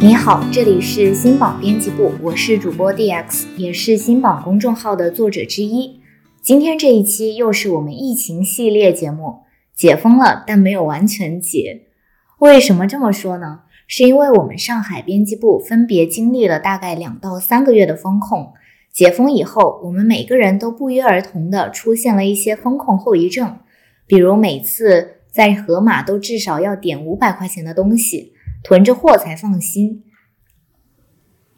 你好，这里是新榜编辑部，我是主播 DX，也是新榜公众号的作者之一。今天这一期又是我们疫情系列节目，解封了，但没有完全解。为什么这么说呢？是因为我们上海编辑部分别经历了大概两到三个月的风控，解封以后，我们每个人都不约而同的出现了一些风控后遗症，比如每次在盒马都至少要点五百块钱的东西，囤着货才放心；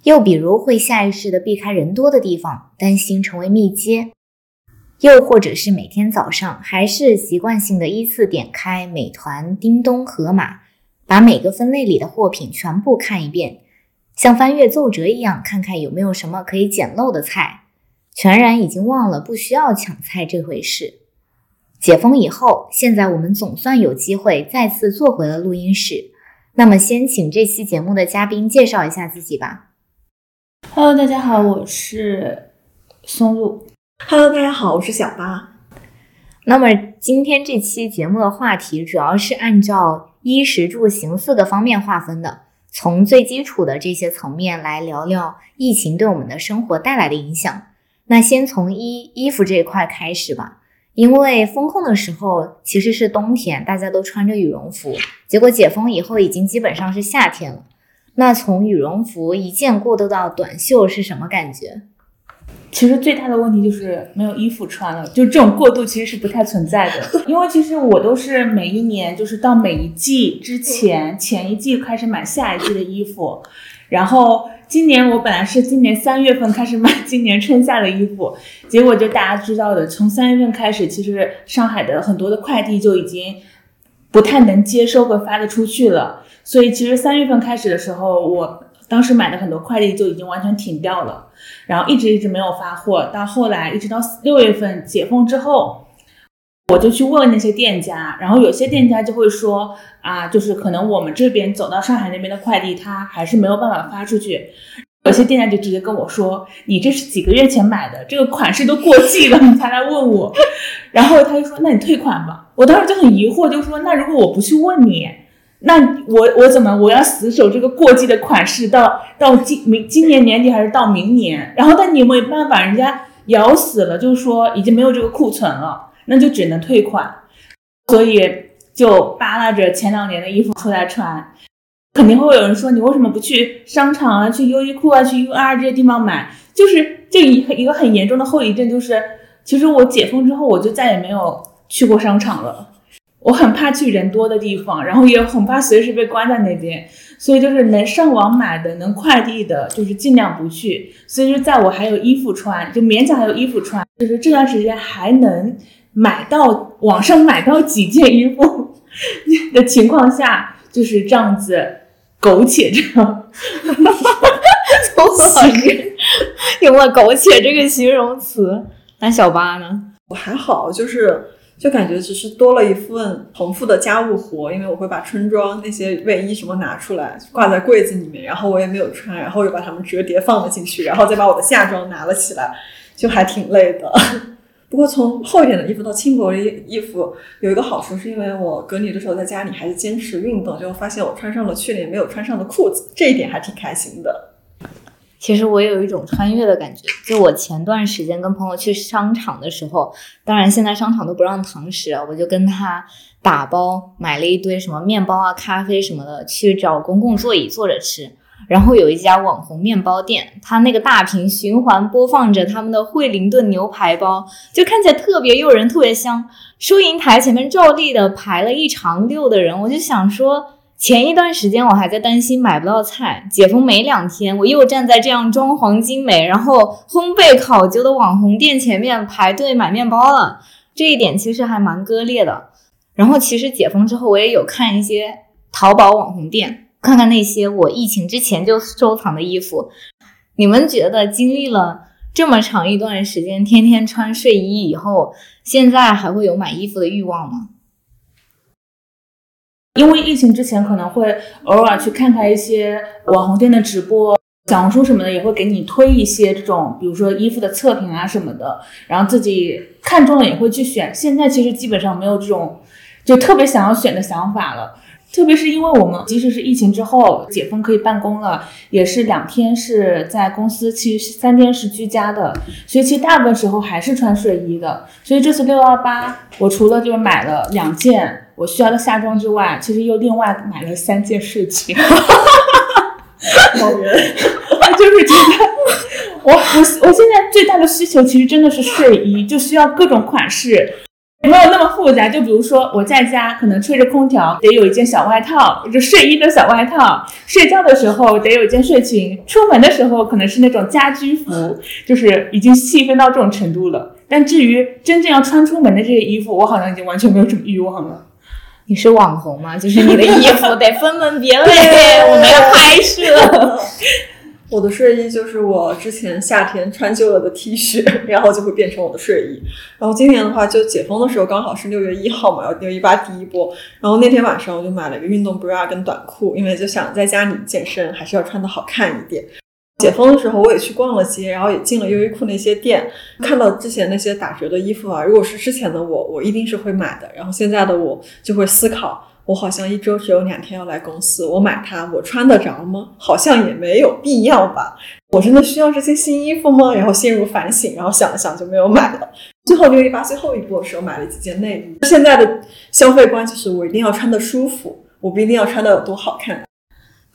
又比如会下意识的避开人多的地方，担心成为密接；又或者是每天早上还是习惯性的依次点开美团、叮咚、盒马。把每个分类里的货品全部看一遍，像翻阅奏折一样，看看有没有什么可以捡漏的菜。全然已经忘了不需要抢菜这回事。解封以后，现在我们总算有机会再次坐回了录音室。那么，先请这期节目的嘉宾介绍一下自己吧。Hello，大家好，我是松露。Hello，大家好，我是小八。那么，今天这期节目的话题主要是按照。衣食住行四个方面划分的，从最基础的这些层面来聊聊疫情对我们的生活带来的影响。那先从衣衣服这一块开始吧，因为封控的时候其实是冬天，大家都穿着羽绒服，结果解封以后已经基本上是夏天了。那从羽绒服一件过渡到短袖是什么感觉？其实最大的问题就是没有衣服穿了，就这种过渡其实是不太存在的。因为其实我都是每一年就是到每一季之前前一季开始买下一季的衣服，然后今年我本来是今年三月份开始买今年春夏的衣服，结果就大家知道的，从三月份开始，其实上海的很多的快递就已经不太能接收和发得出去了，所以其实三月份开始的时候，我当时买的很多快递就已经完全停掉了。然后一直一直没有发货，到后来一直到六月份解封之后，我就去问那些店家，然后有些店家就会说啊，就是可能我们这边走到上海那边的快递，他还是没有办法发出去。有些店家就直接跟我说，你这是几个月前买的，这个款式都过季了，你才来问我。然后他就说，那你退款吧。我当时就很疑惑，就说那如果我不去问你？那我我怎么我要死守这个过季的款式到到今明今年年底还是到明年？然后但你没有办法，人家咬死了，就是说已经没有这个库存了，那就只能退款。所以就扒拉着前两年的衣服出来穿，肯定会有人说你为什么不去商场啊，去优衣库啊，去 UR 这些地方买？就是这一一个很严重的后遗症，就是其实我解封之后，我就再也没有去过商场了。我很怕去人多的地方，然后也很怕随时被关在那边，所以就是能上网买的、能快递的，就是尽量不去。所以就在我还有衣服穿，就勉强还有衣服穿，就是这段时间还能买到网上买到几件衣服 的情况下，就是这样子苟且着。从老师用了“苟且”这个形容词，那小八呢？我还好，就是。就感觉只是多了一份重复的家务活，因为我会把春装那些卫衣什么拿出来挂在柜子里面，然后我也没有穿，然后又把它们折叠放了进去，然后再把我的夏装拿了起来，就还挺累的。不过从厚一点的衣服到轻薄的衣衣服有一个好处，是因为我隔离的时候在家里还是坚持运动，就发现我穿上了去年没有穿上的裤子，这一点还挺开心的。其实我有一种穿越的感觉，就我前段时间跟朋友去商场的时候，当然现在商场都不让堂食啊，我就跟他打包买了一堆什么面包啊、咖啡什么的，去找公共座椅坐着吃。然后有一家网红面包店，他那个大屏循环播放着他们的惠灵顿牛排包，就看起来特别诱人、特别香。收银台前面照例的排了一长溜的人，我就想说。前一段时间我还在担心买不到菜，解封没两天，我又站在这样装潢精美、然后烘焙考究的网红店前面排队买面包了。这一点其实还蛮割裂的。然后其实解封之后，我也有看一些淘宝网红店，看看那些我疫情之前就收藏的衣服。你们觉得经历了这么长一段时间，天天穿睡衣以后，现在还会有买衣服的欲望吗？因为疫情之前可能会偶尔去看看一些网红店的直播，小红书什么的也会给你推一些这种，比如说衣服的测评啊什么的，然后自己看中了也会去选。现在其实基本上没有这种就特别想要选的想法了。特别是因为我们即使是疫情之后解封可以办公了，也是两天是在公司，其实三天是居家的，所以其实大部分时候还是穿睡衣的。所以这次六幺八，我除了就是买了两件我需要的夏装之外，其实又另外买了三件睡裙。老人，就是觉得我我我现在最大的需求其实真的是睡衣，就需要各种款式，没有那么复杂。就比如说我在家可能吹着空调，得有一件小外套，就睡衣的小外套；睡觉的时候得有一件睡裙；出门的时候可能是那种家居服，就是已经细分到这种程度了。但至于真正要穿出门的这些衣服，我好像已经完全没有什么欲望了。你是网红吗？就是你的衣服得分门别类，我们要拍摄。我的睡衣就是我之前夏天穿旧了的 T 恤，然后就会变成我的睡衣。然后今年的话，就解封的时候刚好是六月一号嘛，然后六一八第一波。然后那天晚上我就买了一个运动 bra 跟短裤，因为就想在家里健身，还是要穿的好看一点。解封的时候，我也去逛了街，然后也进了优衣库那些店，看到之前那些打折的衣服啊。如果是之前的我，我一定是会买的。然后现在的我就会思考，我好像一周只有两天要来公司，我买它，我穿得着吗？好像也没有必要吧。我真的需要这些新衣服吗？然后陷入反省，然后想了想就没有买了。最后六一八最后一波的时候买了几件内衣。现在的消费观就是我一定要穿得舒服，我不一定要穿得有多好看。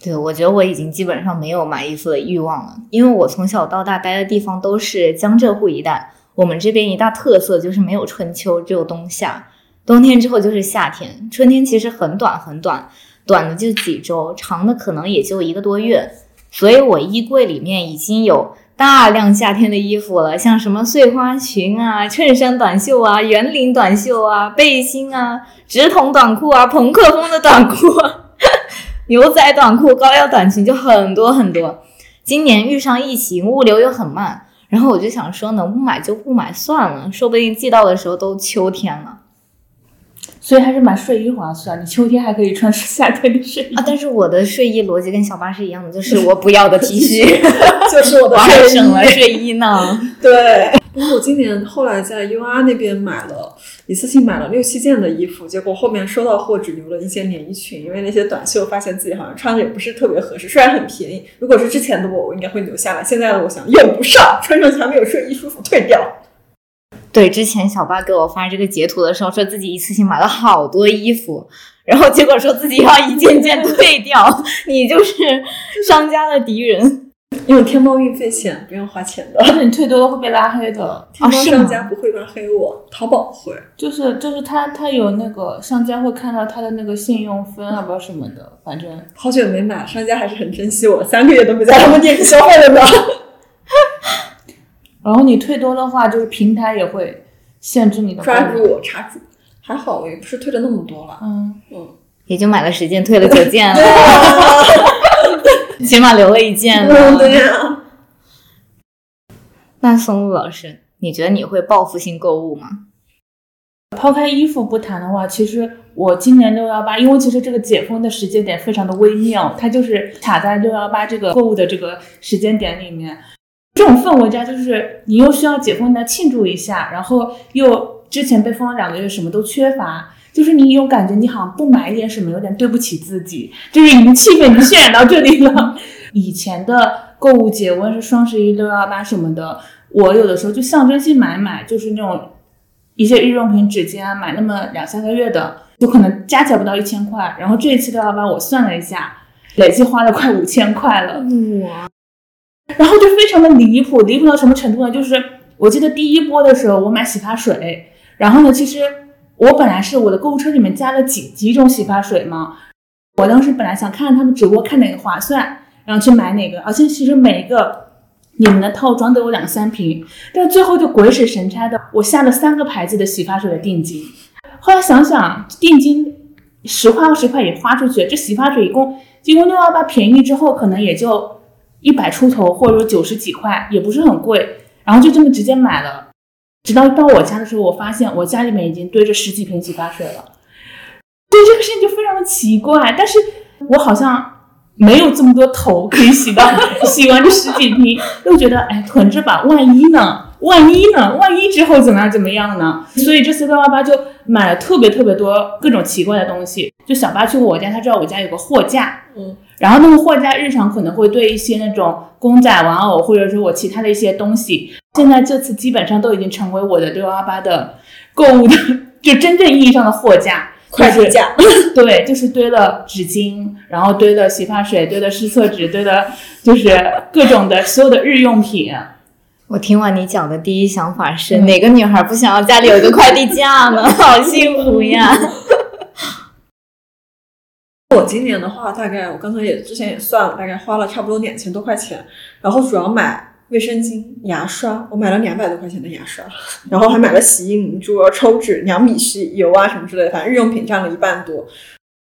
对，我觉得我已经基本上没有买衣服的欲望了，因为我从小到大待的地方都是江浙沪一带，我们这边一大特色就是没有春秋，只有冬夏，冬天之后就是夏天，春天其实很短很短，短的就几周，长的可能也就一个多月，所以我衣柜里面已经有大量夏天的衣服了，像什么碎花裙啊、衬衫短袖啊、圆领短袖啊、背心啊、直筒短裤啊、朋克风的短裤啊。牛仔短裤、高腰短裙就很多很多。今年遇上疫情，物流又很慢，然后我就想说，能不买就不买算了，说不定寄到的时候都秋天了。所以还是买睡衣划算，你秋天还可以穿夏天的睡衣啊。但是我的睡衣逻辑跟小八是一样的，就是 我不要的 T 恤，就是我的睡衣，省了睡衣呢。对，不过我今年后来在 UR 那边买了。一次性买了六七件的衣服，结果后面收到货只留了一件连衣裙，因为那些短袖发现自己好像穿着也不是特别合适，虽然很便宜。如果是之前的我，我应该会留下来。现在的我想用不上，穿上去还没有睡衣舒服，退掉。对，之前小八给我发这个截图的时候，说自己一次性买了好多衣服，然后结果说自己要一件件 退掉，你就是商家的敌人。因为天猫运费险不用花钱的，你退多了会被拉黑的。天猫商家不会拉黑我，淘宝会。就是就是他他有那个商家会看到他的那个信用分啊，不知道什么的，反正好久没买，商家还是很珍惜我，三个月都没在他们店里消费了呢。然后你退多的话，就是平台也会限制你的。抓住我查住，还好我也不是退了那么多了，嗯嗯，也就买了十件，退了九件了。起码留了一件了。对呀。那松露老师，你觉得你会报复性购物吗？抛开衣服不谈的话，其实我今年六幺八，因为其实这个解封的时间点非常的微妙，它就是卡在六幺八这个购物的这个时间点里面。这种氛围下，就是你又需要解封来庆祝一下，然后又之前被封了两个月，什么都缺乏。就是你有感觉，你好像不买一点什么，有点对不起自己。就是已经气氛已经渲染到这里了。以前的购物节，无论是双十一、六幺八什么的，我有的时候就象征性买买，就是那种一些日用品、纸巾啊，买那么两三个月的，就可能加起来不到一千块。然后这一次六幺八，我算了一下，累计花了快五千块了。哇！然后就非常的离谱，离谱到什么程度呢？就是我记得第一波的时候，我买洗发水，然后呢，其实。我本来是我的购物车里面加了几几种洗发水嘛，我当时本来想看看他们直播看哪个划算，然后去买哪个，而且其实每一个你们的套装都有两三瓶，但最后就鬼使神差的，我下了三个牌子的洗发水的定金，后来想想定金十块二十块也花出去，这洗发水一共经过六幺八便宜之后，可能也就一百出头或者说九十几块，也不是很贵，然后就这么直接买了。直到到我家的时候，我发现我家里面已经堆着十几瓶洗发水了，对这个事情就非常的奇怪。但是我好像没有这么多头可以洗到，洗完这十几瓶，又觉得哎囤着吧，万一呢？万一呢？万一之后怎么样怎么样呢？所以这次六幺八就买了特别特别多各种奇怪的东西。就小八去过我家，他知道我家有个货架，嗯，然后那个货架日常可能会对一些那种公仔玩偶，或者说我其他的一些东西。现在这次基本上都已经成为我的六幺八的购物的，就真正意义上的货架。快递架，对，就是堆了纸巾，然后堆了洗发水，堆了湿厕纸，堆了就是各种的所有的日用品。我听完你讲的第一想法是，哪个女孩不想要家里有一个快递架呢？好幸福呀！我今年的话，大概我刚才也之前也算了，大概花了差不多两千多块钱，然后主要买。卫生巾、牙刷，我买了两百多块钱的牙刷，然后还买了洗衣凝珠、抽纸、两米吸油啊什么之类的，反正日用品占了一半多。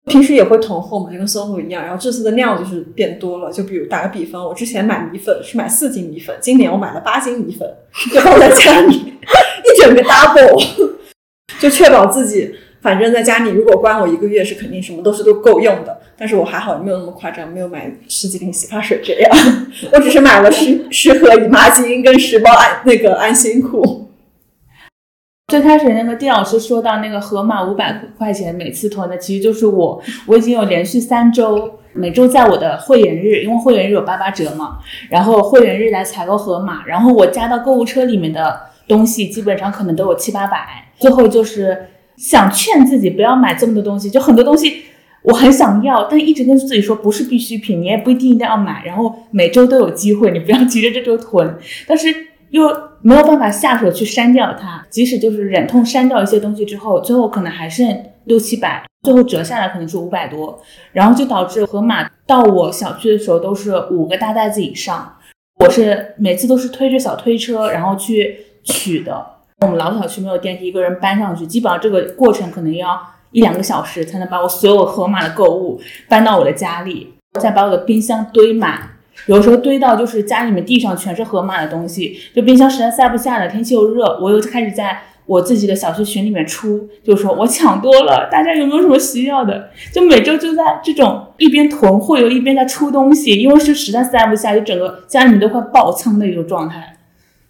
平时也会囤货嘛，就跟松露一样。然后这次的量就是变多了，就比如打个比方，我之前买米粉是买四斤米粉，今年我买了八斤米粉，就放在家里，一整个 double，就确保自己。反正在家里，如果关我一个月，是肯定什么都是都够用的。但是我还好，没有那么夸张，没有买十几瓶洗发水这样。我只是买了十十盒姨妈巾跟十包安那个安心裤。最开始那个丁老师说到那个盒马五百块钱每次囤的，其实就是我。我已经有连续三周，每周在我的会员日，因为会员日有八八折嘛，然后会员日来采购盒马，然后我加到购物车里面的东西，基本上可能都有七八百。最后就是。想劝自己不要买这么多东西，就很多东西我很想要，但一直跟自己说不是必需品，你也不一定一定要买。然后每周都有机会，你不要急着这周囤，但是又没有办法下手去删掉它。即使就是忍痛删掉一些东西之后，最后可能还剩六七百，最后折下来可能是五百多，然后就导致盒马到我小区的时候都是五个大袋子以上，我是每次都是推着小推车然后去取的。我们老小区没有电梯，一个人搬上去，基本上这个过程可能要一两个小时才能把我所有盒马的购物搬到我的家里，再把我的冰箱堆满。有时候堆到就是家里面地上全是盒马的东西，就冰箱实在塞不下了，天气又热，我又开始在我自己的小区群里面出，就说我抢多了，大家有没有什么需要的？就每周就在这种一边囤货又一边在出东西，因为是实在塞不下，就整个家里面都快爆仓的一种状态。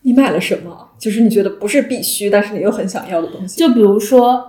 你买了什么？就是你觉得不是必须，但是你又很想要的东西。就比如说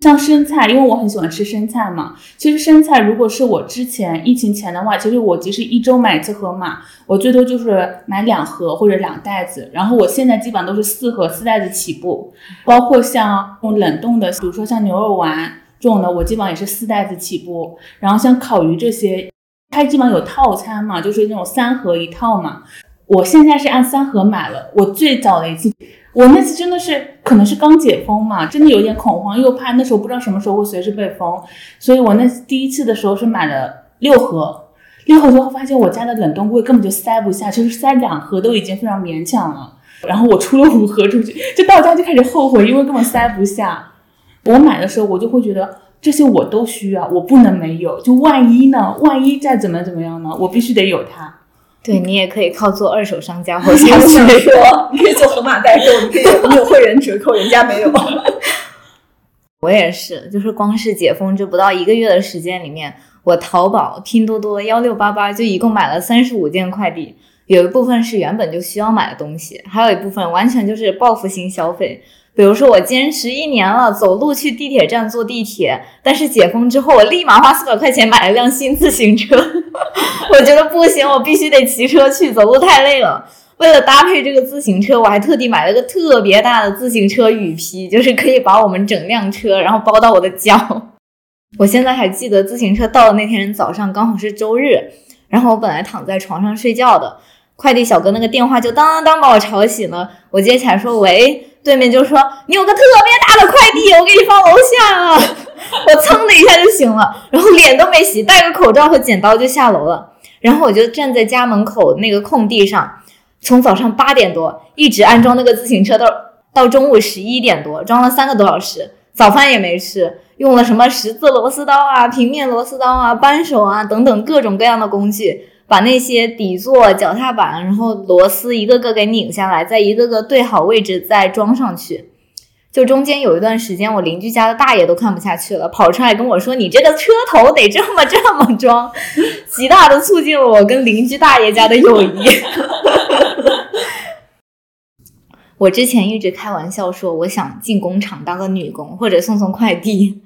像生菜，因为我很喜欢吃生菜嘛。其实生菜如果是我之前疫情前的话，其实我即使一周买一次盒马，我最多就是买两盒或者两袋子。然后我现在基本上都是四盒四袋子起步，包括像用冷冻的，比如说像牛肉丸这种的，我基本上也是四袋子起步。然后像烤鱼这些，它基本上有套餐嘛，就是那种三盒一套嘛。我现在是按三盒买了。我最早的一次，我那次真的是可能是刚解封嘛，真的有点恐慌，又怕那时候不知道什么时候会随时被封，所以我那第一次的时候是买了六盒，六盒之后发现我家的冷冻柜根本就塞不下，就是塞两盒都已经非常勉强了。然后我出了五盒出去，就到家就开始后悔，因为根本塞不下。我买的时候我就会觉得这些我都需要，我不能没有，就万一呢？万一再怎么怎么样呢？我必须得有它。对你也可以靠做二手商家活下去。说，你可以做盒马代购，你可以你有会员折扣，人家没有。我也是，就是光是解封这不到一个月的时间里面，我淘宝、拼多多、幺六八八就一共买了三十五件快递，有一部分是原本就需要买的东西，还有一部分完全就是报复性消费。比如说，我坚持一年了，走路去地铁站坐地铁，但是解封之后，我立马花四百块钱买了辆新自行车。我觉得不行，我必须得骑车去，走路太累了。为了搭配这个自行车，我还特地买了个特别大的自行车雨披，就是可以把我们整辆车然后包到我的脚。我现在还记得自行车到的那天早上刚好是周日，然后我本来躺在床上睡觉的，快递小哥那个电话就当当当把我吵醒了。我接起来说：“喂。”对面就说你有个特别大的快递，我给你放楼下了。我噌的一下就醒了，然后脸都没洗，戴个口罩和剪刀就下楼了。然后我就站在家门口那个空地上，从早上八点多一直安装那个自行车到到中午十一点多，装了三个多小时，早饭也没吃，用了什么十字螺丝刀啊、平面螺丝刀啊、扳手啊等等各种各样的工具。把那些底座、脚踏板，然后螺丝一个个给拧下来，再一个个对好位置，再装上去。就中间有一段时间，我邻居家的大爷都看不下去了，跑出来跟我说：“你这个车头得这么这么装。”极大的促进了我跟邻居大爷家的友谊。我之前一直开玩笑说，我想进工厂当个女工，或者送送快递。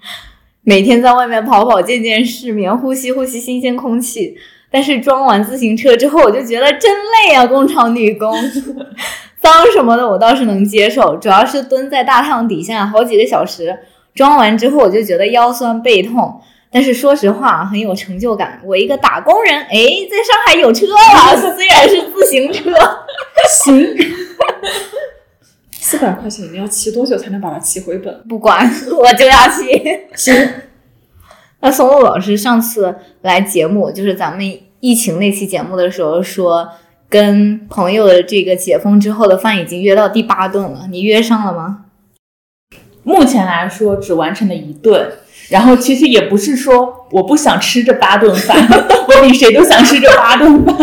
每天在外面跑跑、见见世面、呼吸呼吸新鲜空气。但是装完自行车之后，我就觉得真累啊！工厂女工，脏什么的我倒是能接受，主要是蹲在大太阳底下好几个小时，装完之后我就觉得腰酸背痛。但是说实话，很有成就感。我一个打工人，哎，在上海有车了，虽然是自行车，行。四百块钱，你要骑多久才能把它骑回本？不管，我就要骑。行。那松露老师上次来节目，就是咱们疫情那期节目的时候说，跟朋友的这个解封之后的饭已经约到第八顿了，你约上了吗？目前来说，只完成了一顿。然后其实也不是说我不想吃这八顿饭，我比谁都想吃这八顿饭。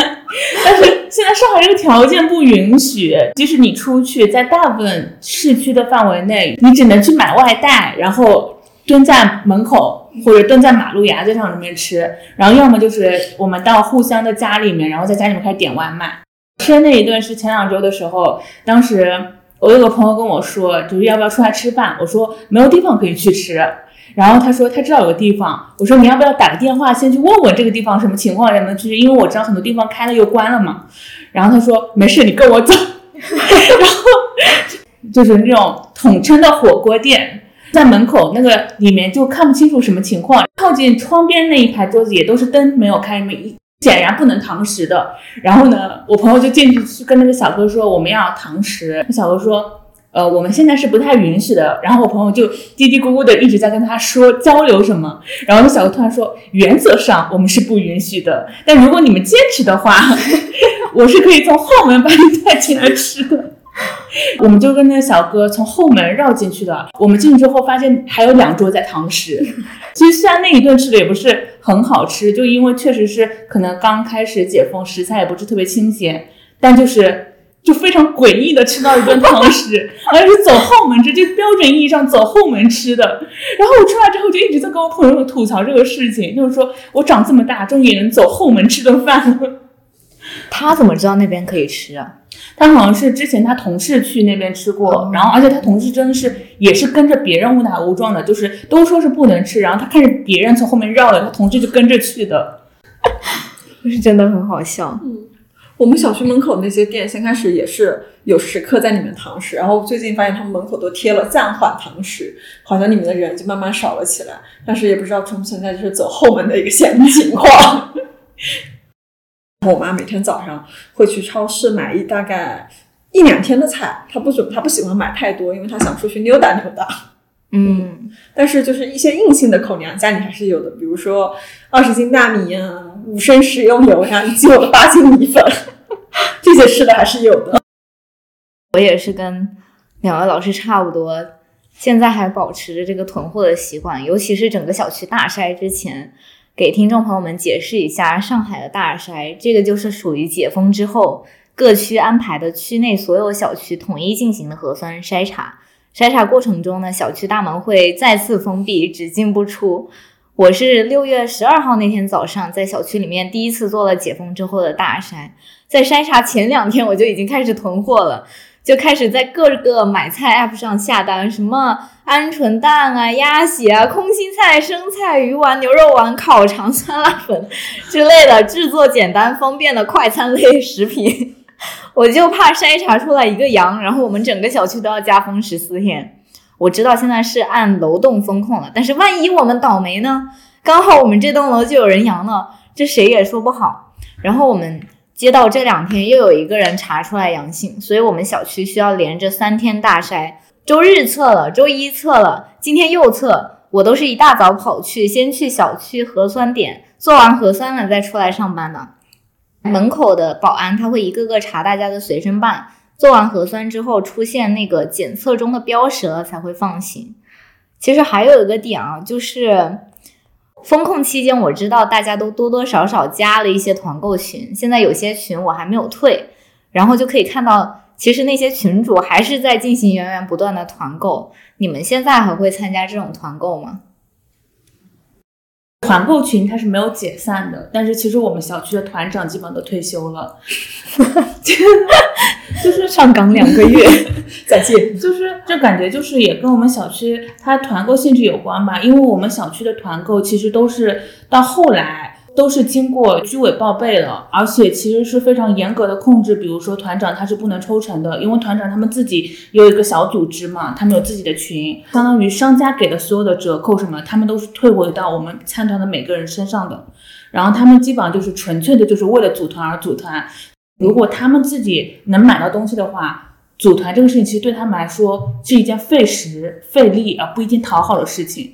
但是现在上海这个条件不允许，即使你出去，在大部分市区的范围内，你只能去买外带，然后蹲在门口或者蹲在马路牙子上里面吃。然后要么就是我们到互相的家里面，然后在家里面开始点外卖。吃那一顿是前两周的时候，当时我有个朋友跟我说，就是要不要出来吃饭？我说没有地方可以去吃。然后他说他知道有个地方，我说你要不要打个电话先去问问这个地方什么情况，能不能去？因为我知道很多地方开了又关了嘛。然后他说没事，你跟我走。然后就是那种统称的火锅店，在门口那个里面就看不清楚什么情况，靠近窗边那一排桌子也都是灯没有开，没显然不能堂食的。然后呢，我朋友就进去去跟那个小哥说我们要堂食，那小哥说。呃，我们现在是不太允许的。然后我朋友就嘀嘀咕咕的一直在跟他说交流什么。然后那小哥突然说，原则上我们是不允许的，但如果你们坚持的话，我是可以从后门把你带进来吃的。我们就跟那个小哥从后门绕进去的。我们进去之后发现还有两桌在堂食。其实虽然那一顿吃的也不是很好吃，就因为确实是可能刚开始解封，食材也不是特别新鲜，但就是。就非常诡异的吃到一顿堂食，而且走后门吃，就标准意义上走后门吃的。然后我出来之后就一直在跟我朋友吐槽这个事情，就是说我长这么大终于能走后门吃顿饭了。他怎么知道那边可以吃啊？他好像是之前他同事去那边吃过，然后而且他同事真的是也是跟着别人误打误撞的，就是都说是不能吃，然后他看着别人从后面绕了，他同事就跟着去的，是真的很好笑。嗯。我们小区门口那些店，先开始也是有食客在里面堂食，然后最近发现他们门口都贴了暂缓堂食，好像里面的人就慢慢少了起来。但是也不知道存不存在就是走后门的一个现情况。我妈每天早上会去超市买一大概一两天的菜，她不准她不喜欢买太多，因为她想出去溜达溜达。嗯，但是就是一些硬性的口粮家里还是有的，比如说二十斤大米呀。五升食用油呀，以及我的八斤米粉，这些吃的还是有的。我也是跟两位老师差不多，现在还保持着这个囤货的习惯。尤其是整个小区大筛之前，给听众朋友们解释一下，上海的大筛，这个就是属于解封之后各区安排的区内所有小区统一进行的核酸筛查。筛查过程中呢，小区大门会再次封闭，只进不出。我是六月十二号那天早上在小区里面第一次做了解封之后的大筛，在筛查前两天我就已经开始囤货了，就开始在各个买菜 app 上下单，什么鹌鹑蛋啊、鸭血啊、空心菜、生菜、鱼丸、牛肉丸、烤肠、酸辣粉之类的制作简单方便的快餐类食品，我就怕筛查出来一个阳，然后我们整个小区都要加封十四天。我知道现在是按楼栋风控了，但是万一我们倒霉呢？刚好我们这栋楼就有人阳了，这谁也说不好。然后我们接到这两天又有一个人查出来阳性，所以我们小区需要连着三天大筛。周日测了，周一测了，今天又测。我都是一大早跑去，先去小区核酸点做完核酸了再出来上班的。门口的保安他会一个个查大家的随身办。做完核酸之后，出现那个检测中的标识了才会放行。其实还有一个点啊，就是风控期间，我知道大家都多多少少加了一些团购群。现在有些群我还没有退，然后就可以看到，其实那些群主还是在进行源源不断的团购。你们现在还会参加这种团购吗？团购群它是没有解散的，但是其实我们小区的团长基本都退休了。就是上岗两个月，再见。就是这感觉，就是也跟我们小区它团购性质有关吧。因为我们小区的团购其实都是到后来都是经过居委报备了，而且其实是非常严格的控制。比如说团长他是不能抽成的，因为团长他们自己有一个小组织嘛，他们有自己的群，相当于商家给的所有的折扣什么，他们都是退回到我们参团的每个人身上的。然后他们基本上就是纯粹的，就是为了组团而组团。如果他们自己能买到东西的话，组团这个事情其实对他们来说是一件费时费力而不一定讨好的事情。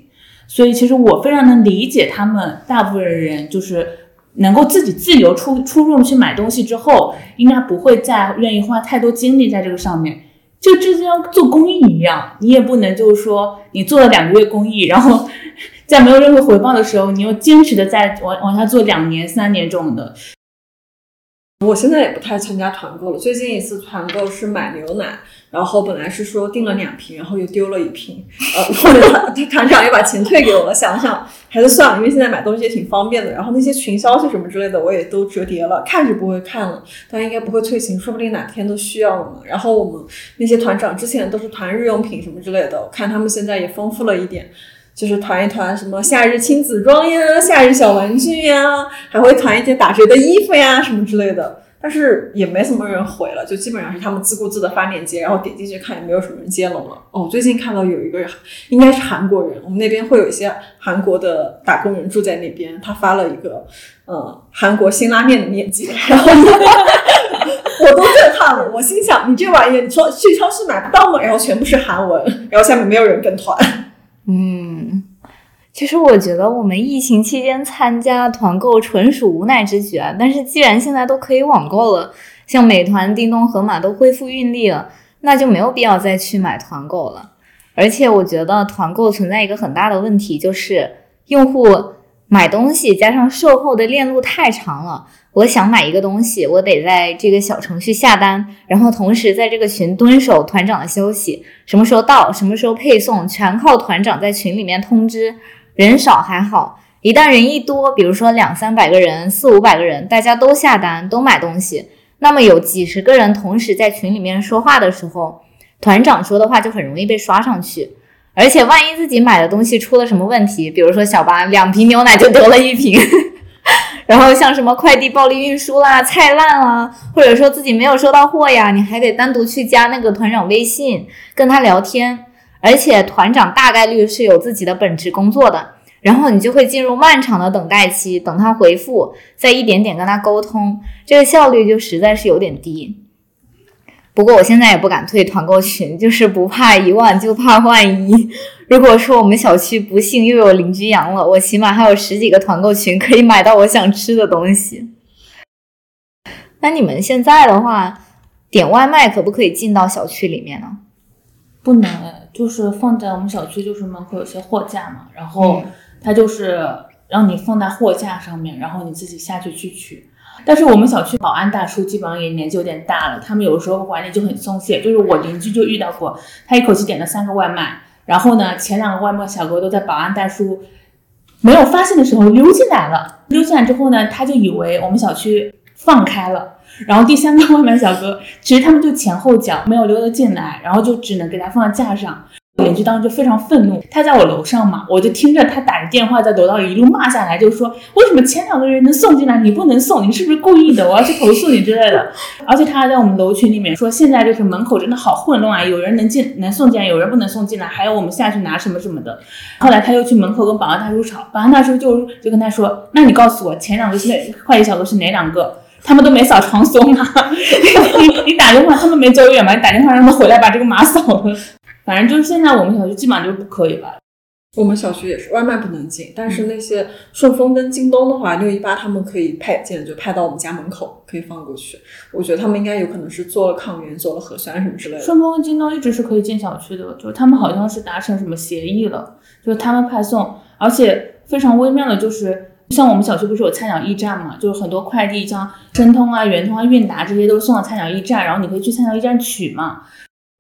所以其实我非常能理解他们大部分人就是能够自己自由出出入去买东西之后，应该不会再愿意花太多精力在这个上面。就这就像做公益一样，你也不能就是说你做了两个月公益，然后在没有任何回报的时候，你又坚持的再往往下做两年、三年这种的。我现在也不太参加团购了。最近一次团购是买牛奶，然后本来是说订了两瓶，然后又丢了一瓶。呃，后面团团长也把钱退给我了。想想还是算了，因为现在买东西也挺方便的。然后那些群消息什么之类的，我也都折叠了，看是不会看了，但应该不会退行，说不定哪天都需要了呢。然后我们那些团长之前都是团日用品什么之类的，我看他们现在也丰富了一点。就是团一团什么夏日亲子装呀、夏日小玩具呀，还会团一些打折的衣服呀什么之类的。但是也没什么人回了，就基本上是他们自顾自的发链接，然后点进去看也没有什么人接龙了。哦，最近看到有一个应该是韩国人，我们那边会有一些韩国的打工人住在那边，他发了一个呃韩国辛拉面的链接，然后我都震撼了，我心想你这玩意儿你说去超市买不到吗？然后全部是韩文，然后下面没有人跟团。嗯，其实我觉得我们疫情期间参加团购纯属无奈之举啊。但是既然现在都可以网购了，像美团、叮咚、盒马都恢复运力了，那就没有必要再去买团购了。而且我觉得团购存在一个很大的问题，就是用户买东西加上售后的链路太长了。我想买一个东西，我得在这个小程序下单，然后同时在这个群蹲守团长的消息，什么时候到，什么时候配送，全靠团长在群里面通知。人少还好，一旦人一多，比如说两三百个人、四五百个人，大家都下单都买东西，那么有几十个人同时在群里面说话的时候，团长说的话就很容易被刷上去。而且万一自己买的东西出了什么问题，比如说小巴两瓶牛奶就得了一瓶。然后像什么快递暴力运输啦、菜烂啦，或者说自己没有收到货呀，你还得单独去加那个团长微信跟他聊天，而且团长大概率是有自己的本职工作的，然后你就会进入漫长的等待期，等他回复，再一点点跟他沟通，这个效率就实在是有点低。不过我现在也不敢退团购群，就是不怕一万，就怕万一。如果说我们小区不幸又有邻居阳了，我起码还有十几个团购群可以买到我想吃的东西。那你们现在的话，点外卖可不可以进到小区里面呢？不能，就是放在我们小区就是门口有些货架嘛，然后他就是让你放在货架上面，然后你自己下去去取。但是我们小区保安大叔基本上也年纪有点大了，他们有时候管理就很松懈。就是我邻居就遇到过，他一口气点了三个外卖，然后呢，前两个外卖小哥都在保安大叔没有发现的时候溜进来了。溜进来之后呢，他就以为我们小区放开了。然后第三个外卖小哥其实他们就前后脚没有溜得进来，然后就只能给他放在架上。邻居当时就非常愤怒，他在我楼上嘛，我就听着他打着电话在楼道里一路骂下来，就说为什么前两个人能送进来，你不能送，你是不是故意的？我要去投诉你之类的。而且他还在我们楼群里面说，现在就是门口真的好混乱啊，有人能进能送进来，有人不能送进来，还有我们下去拿什么什么的。后来他又去门口跟保安大叔吵，保安大叔就就跟他说，那你告诉我前两个快递小哥是哪两个？他们都没扫床松吗？你 你打电话他们没走远吗？你打电话让他们回来把这个码扫了。反正就是现在我们小区基本上就是不可以吧。我们小区也是外卖不能进，但是那些顺丰跟京东的话，六一八他们可以派件，就派到我们家门口，可以放过去。我觉得他们应该有可能是做了抗原、做了核酸什么之类的。顺丰跟京东一直是可以进小区的，就是他们好像是达成什么协议了，就是他们派送，而且非常微妙的就是，像我们小区不是有菜鸟驿站嘛，就是很多快递像申通啊、圆通啊、韵达这些都是送到菜鸟驿站，然后你可以去菜鸟驿站取嘛。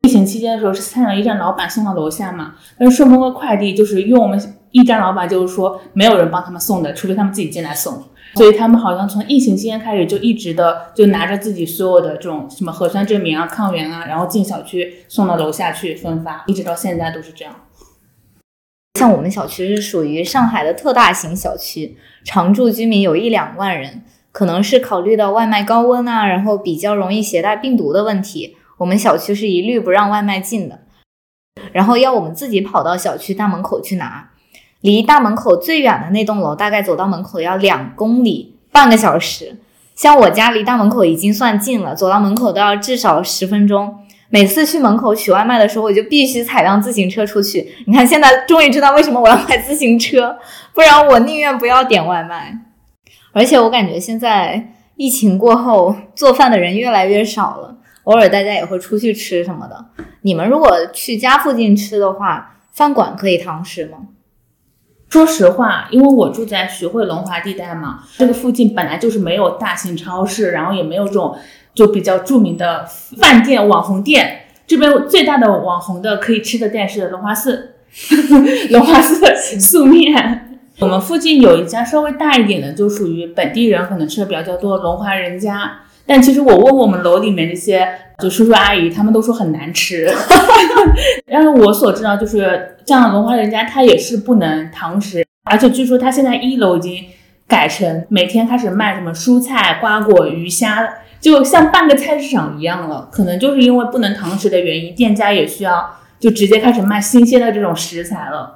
疫情期间的时候是菜鸟驿站老板送到楼下嘛，但是顺丰的快递就是用我们驿站老板就是说没有人帮他们送的，除非他们自己进来送。所以他们好像从疫情期间开始就一直的就拿着自己所有的这种什么核酸证明啊、抗原啊，然后进小区送到楼下去分发，一直到现在都是这样。像我们小区是属于上海的特大型小区，常住居民有一两万人，可能是考虑到外卖高温啊，然后比较容易携带病毒的问题，我们小区是一律不让外卖进的，然后要我们自己跑到小区大门口去拿。离大门口最远的那栋楼，大概走到门口要两公里，半个小时。像我家离大门口已经算近了，走到门口都要至少十分钟。每次去门口取外卖的时候，我就必须踩辆自行车出去。你看，现在终于知道为什么我要买自行车，不然我宁愿不要点外卖。而且我感觉现在疫情过后，做饭的人越来越少了，偶尔大家也会出去吃什么的。你们如果去家附近吃的话，饭馆可以堂食吗？说实话，因为我住在徐汇龙华地带嘛，这个附近本来就是没有大型超市，然后也没有这种。就比较著名的饭店、网红店，这边最大的网红的可以吃的店是龙华寺，龙华寺素面。我们附近有一家稍微大一点的，就属于本地人可能吃的比较多，龙华人家。但其实我问我们楼里面这些就叔叔阿姨，他们都说很难吃。但是我所知道就是像龙华人家，它也是不能堂食，而且据说它现在一楼已经改成每天开始卖什么蔬菜、瓜果、鱼虾。就像半个菜市场一样了，可能就是因为不能堂食的原因，店家也需要就直接开始卖新鲜的这种食材了。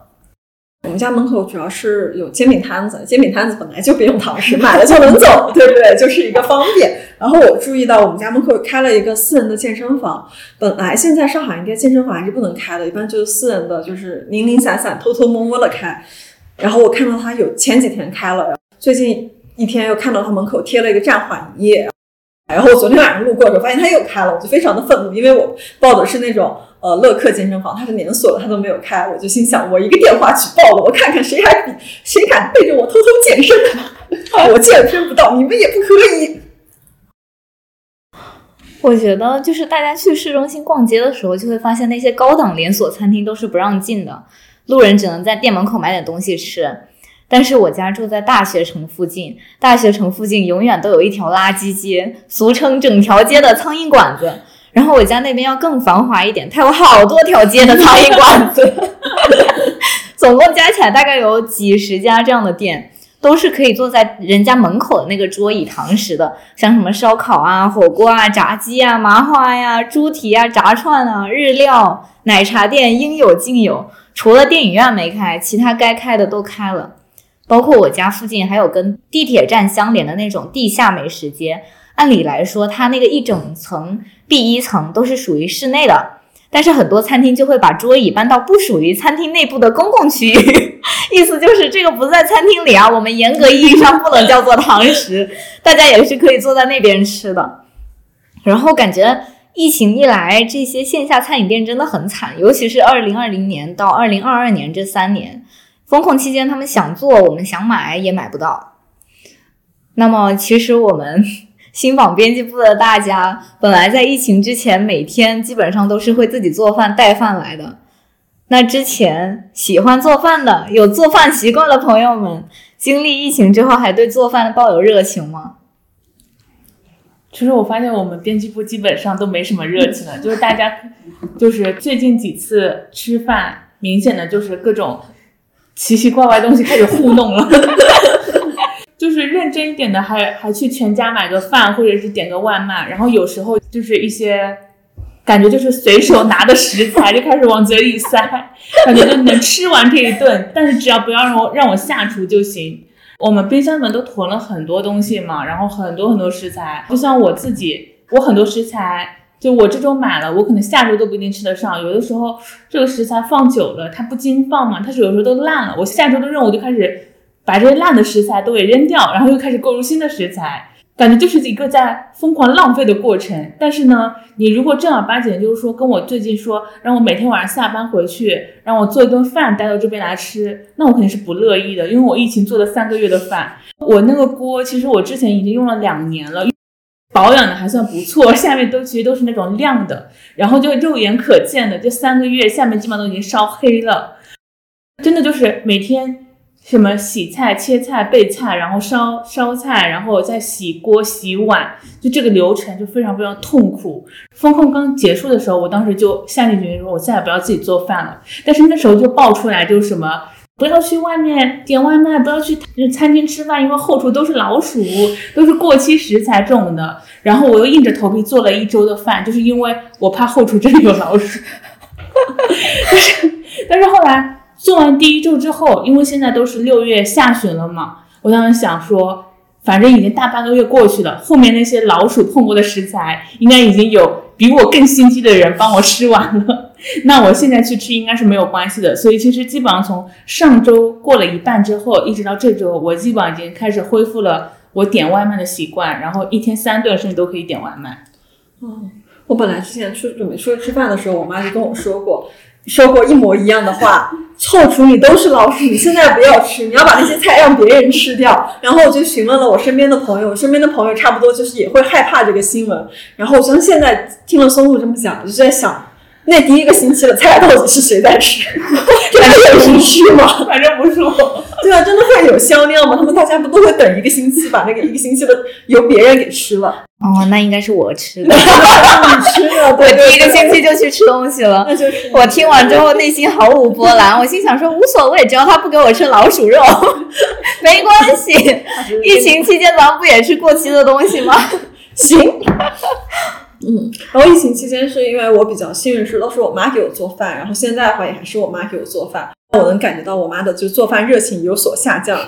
我们家门口主要是有煎饼摊子，煎饼摊子本来就不用堂食，买了就能走，对不对？就是一个方便。然后我注意到我们家门口开了一个私人的健身房，本来现在上海应该健身房还是不能开的，一般就是私人的，就是零零散散、偷偷摸摸的开。然后我看到他有前几天开了，最近一天又看到他门口贴了一个暂缓营业。然后我昨天晚上路过的时候，发现他又开了，我就非常的愤怒，因为我报的是那种呃乐客健身房，它是连锁的，他都没有开，我就心想，我一个电话举报了，我看看谁还 谁敢背着我偷偷健身，我健身不到，你们也不可以。我觉得就是大家去市中心逛街的时候，就会发现那些高档连锁餐厅都是不让进的，路人只能在店门口买点东西吃。但是我家住在大学城附近，大学城附近永远都有一条垃圾街，俗称整条街的苍蝇馆子。然后我家那边要更繁华一点，它有好多条街的苍蝇馆子，总共加起来大概有几十家这样的店，都是可以坐在人家门口的那个桌椅堂食的，像什么烧烤啊、火锅啊、炸鸡啊、麻花呀、猪蹄啊、炸串啊、日料、奶茶店应有尽有。除了电影院没开，其他该开的都开了。包括我家附近还有跟地铁站相连的那种地下美食街，按理来说，它那个一整层 B 一层都是属于室内的，但是很多餐厅就会把桌椅搬到不属于餐厅内部的公共区域，意思就是这个不在餐厅里啊，我们严格意义上不能叫做堂食，大家也是可以坐在那边吃的。然后感觉疫情一来，这些线下餐饮店真的很惨，尤其是二零二零年到二零二二年这三年。封控期间，他们想做，我们想买也买不到。那么，其实我们新榜编辑部的大家，本来在疫情之前，每天基本上都是会自己做饭带饭来的。那之前喜欢做饭的、有做饭习惯的朋友们，经历疫情之后，还对做饭抱有热情吗？其实我发现我们编辑部基本上都没什么热情了，就是大家，就是最近几次吃饭，明显的就是各种。奇奇怪怪东西开始糊弄了，就是认真一点的，还还去全家买个饭，或者是点个外卖，然后有时候就是一些感觉就是随手拿的食材就开始往嘴里塞，感觉就能吃完这一顿，但是只要不要让我让我下厨就行。我们冰箱里面都囤了很多东西嘛，然后很多很多食材，就像我自己，我很多食材。就我这周买了，我可能下周都不一定吃得上。有的时候这个食材放久了，它不经放嘛，它是有时候都烂了。我下周的任务就开始把这些烂的食材都给扔掉，然后又开始购入新的食材，感觉就是一个在疯狂浪费的过程。但是呢，你如果正儿八经就是说跟我最近说让我每天晚上下班回去让我做一顿饭带到这边来吃，那我肯定是不乐意的，因为我疫情做了三个月的饭，我那个锅其实我之前已经用了两年了。保养的还算不错，下面都其实都是那种亮的，然后就肉眼可见的，这三个月下面基本上都已经烧黑了，真的就是每天什么洗菜、切菜、备菜，然后烧烧菜，然后再洗锅、洗碗，就这个流程就非常非常痛苦。风控刚结束的时候，我当时就下定决心说，我再也不要自己做饭了。但是那时候就爆出来就是什么，不要去外面点外卖，不要去餐厅吃饭，因为后厨都是老鼠，都是过期食材这种的。然后我又硬着头皮做了一周的饭，就是因为我怕后厨真的有老鼠。但是，但是后来。做完第一周之后，因为现在都是六月下旬了嘛，我当时想说，反正已经大半个月过去了，后面那些老鼠碰过的食材，应该已经有比我更心机的人帮我吃完了。那我现在去吃应该是没有关系的。所以其实基本上从上周过了一半之后，一直到这周，我基本上已经开始恢复了我点外卖的习惯，然后一天三顿甚至都可以点外卖。哦，我本来之前出准备出去吃饭的时候，我妈就跟我说过。说过一模一样的话，臭厨你都是老鼠，你现在不要吃，你要把那些菜让别人吃掉。然后我就询问了我身边的朋友，身边的朋友差不多就是也会害怕这个新闻。然后我从现在听了松露这么讲，我就在想，那第一个星期的菜到底是谁在吃？真的有人吃吗？反正不是我。对啊，真的会有销量吗？他们大家不都会等一个星期，把那个一个星期的由别人给吃了？哦，那应该是我吃的。你吃的，我第一个星期就去吃东西了。那就是我听完之后内心毫无波澜，我心想说无所谓，只要他不给我吃老鼠肉，没关系。疫情期间咱们不也吃过期的东西吗？行。嗯，然后疫情期间是因为我比较幸运，是都是我妈给我做饭，然后现在的话也还是我妈给我做饭。我能感觉到我妈的就做饭热情有所下降。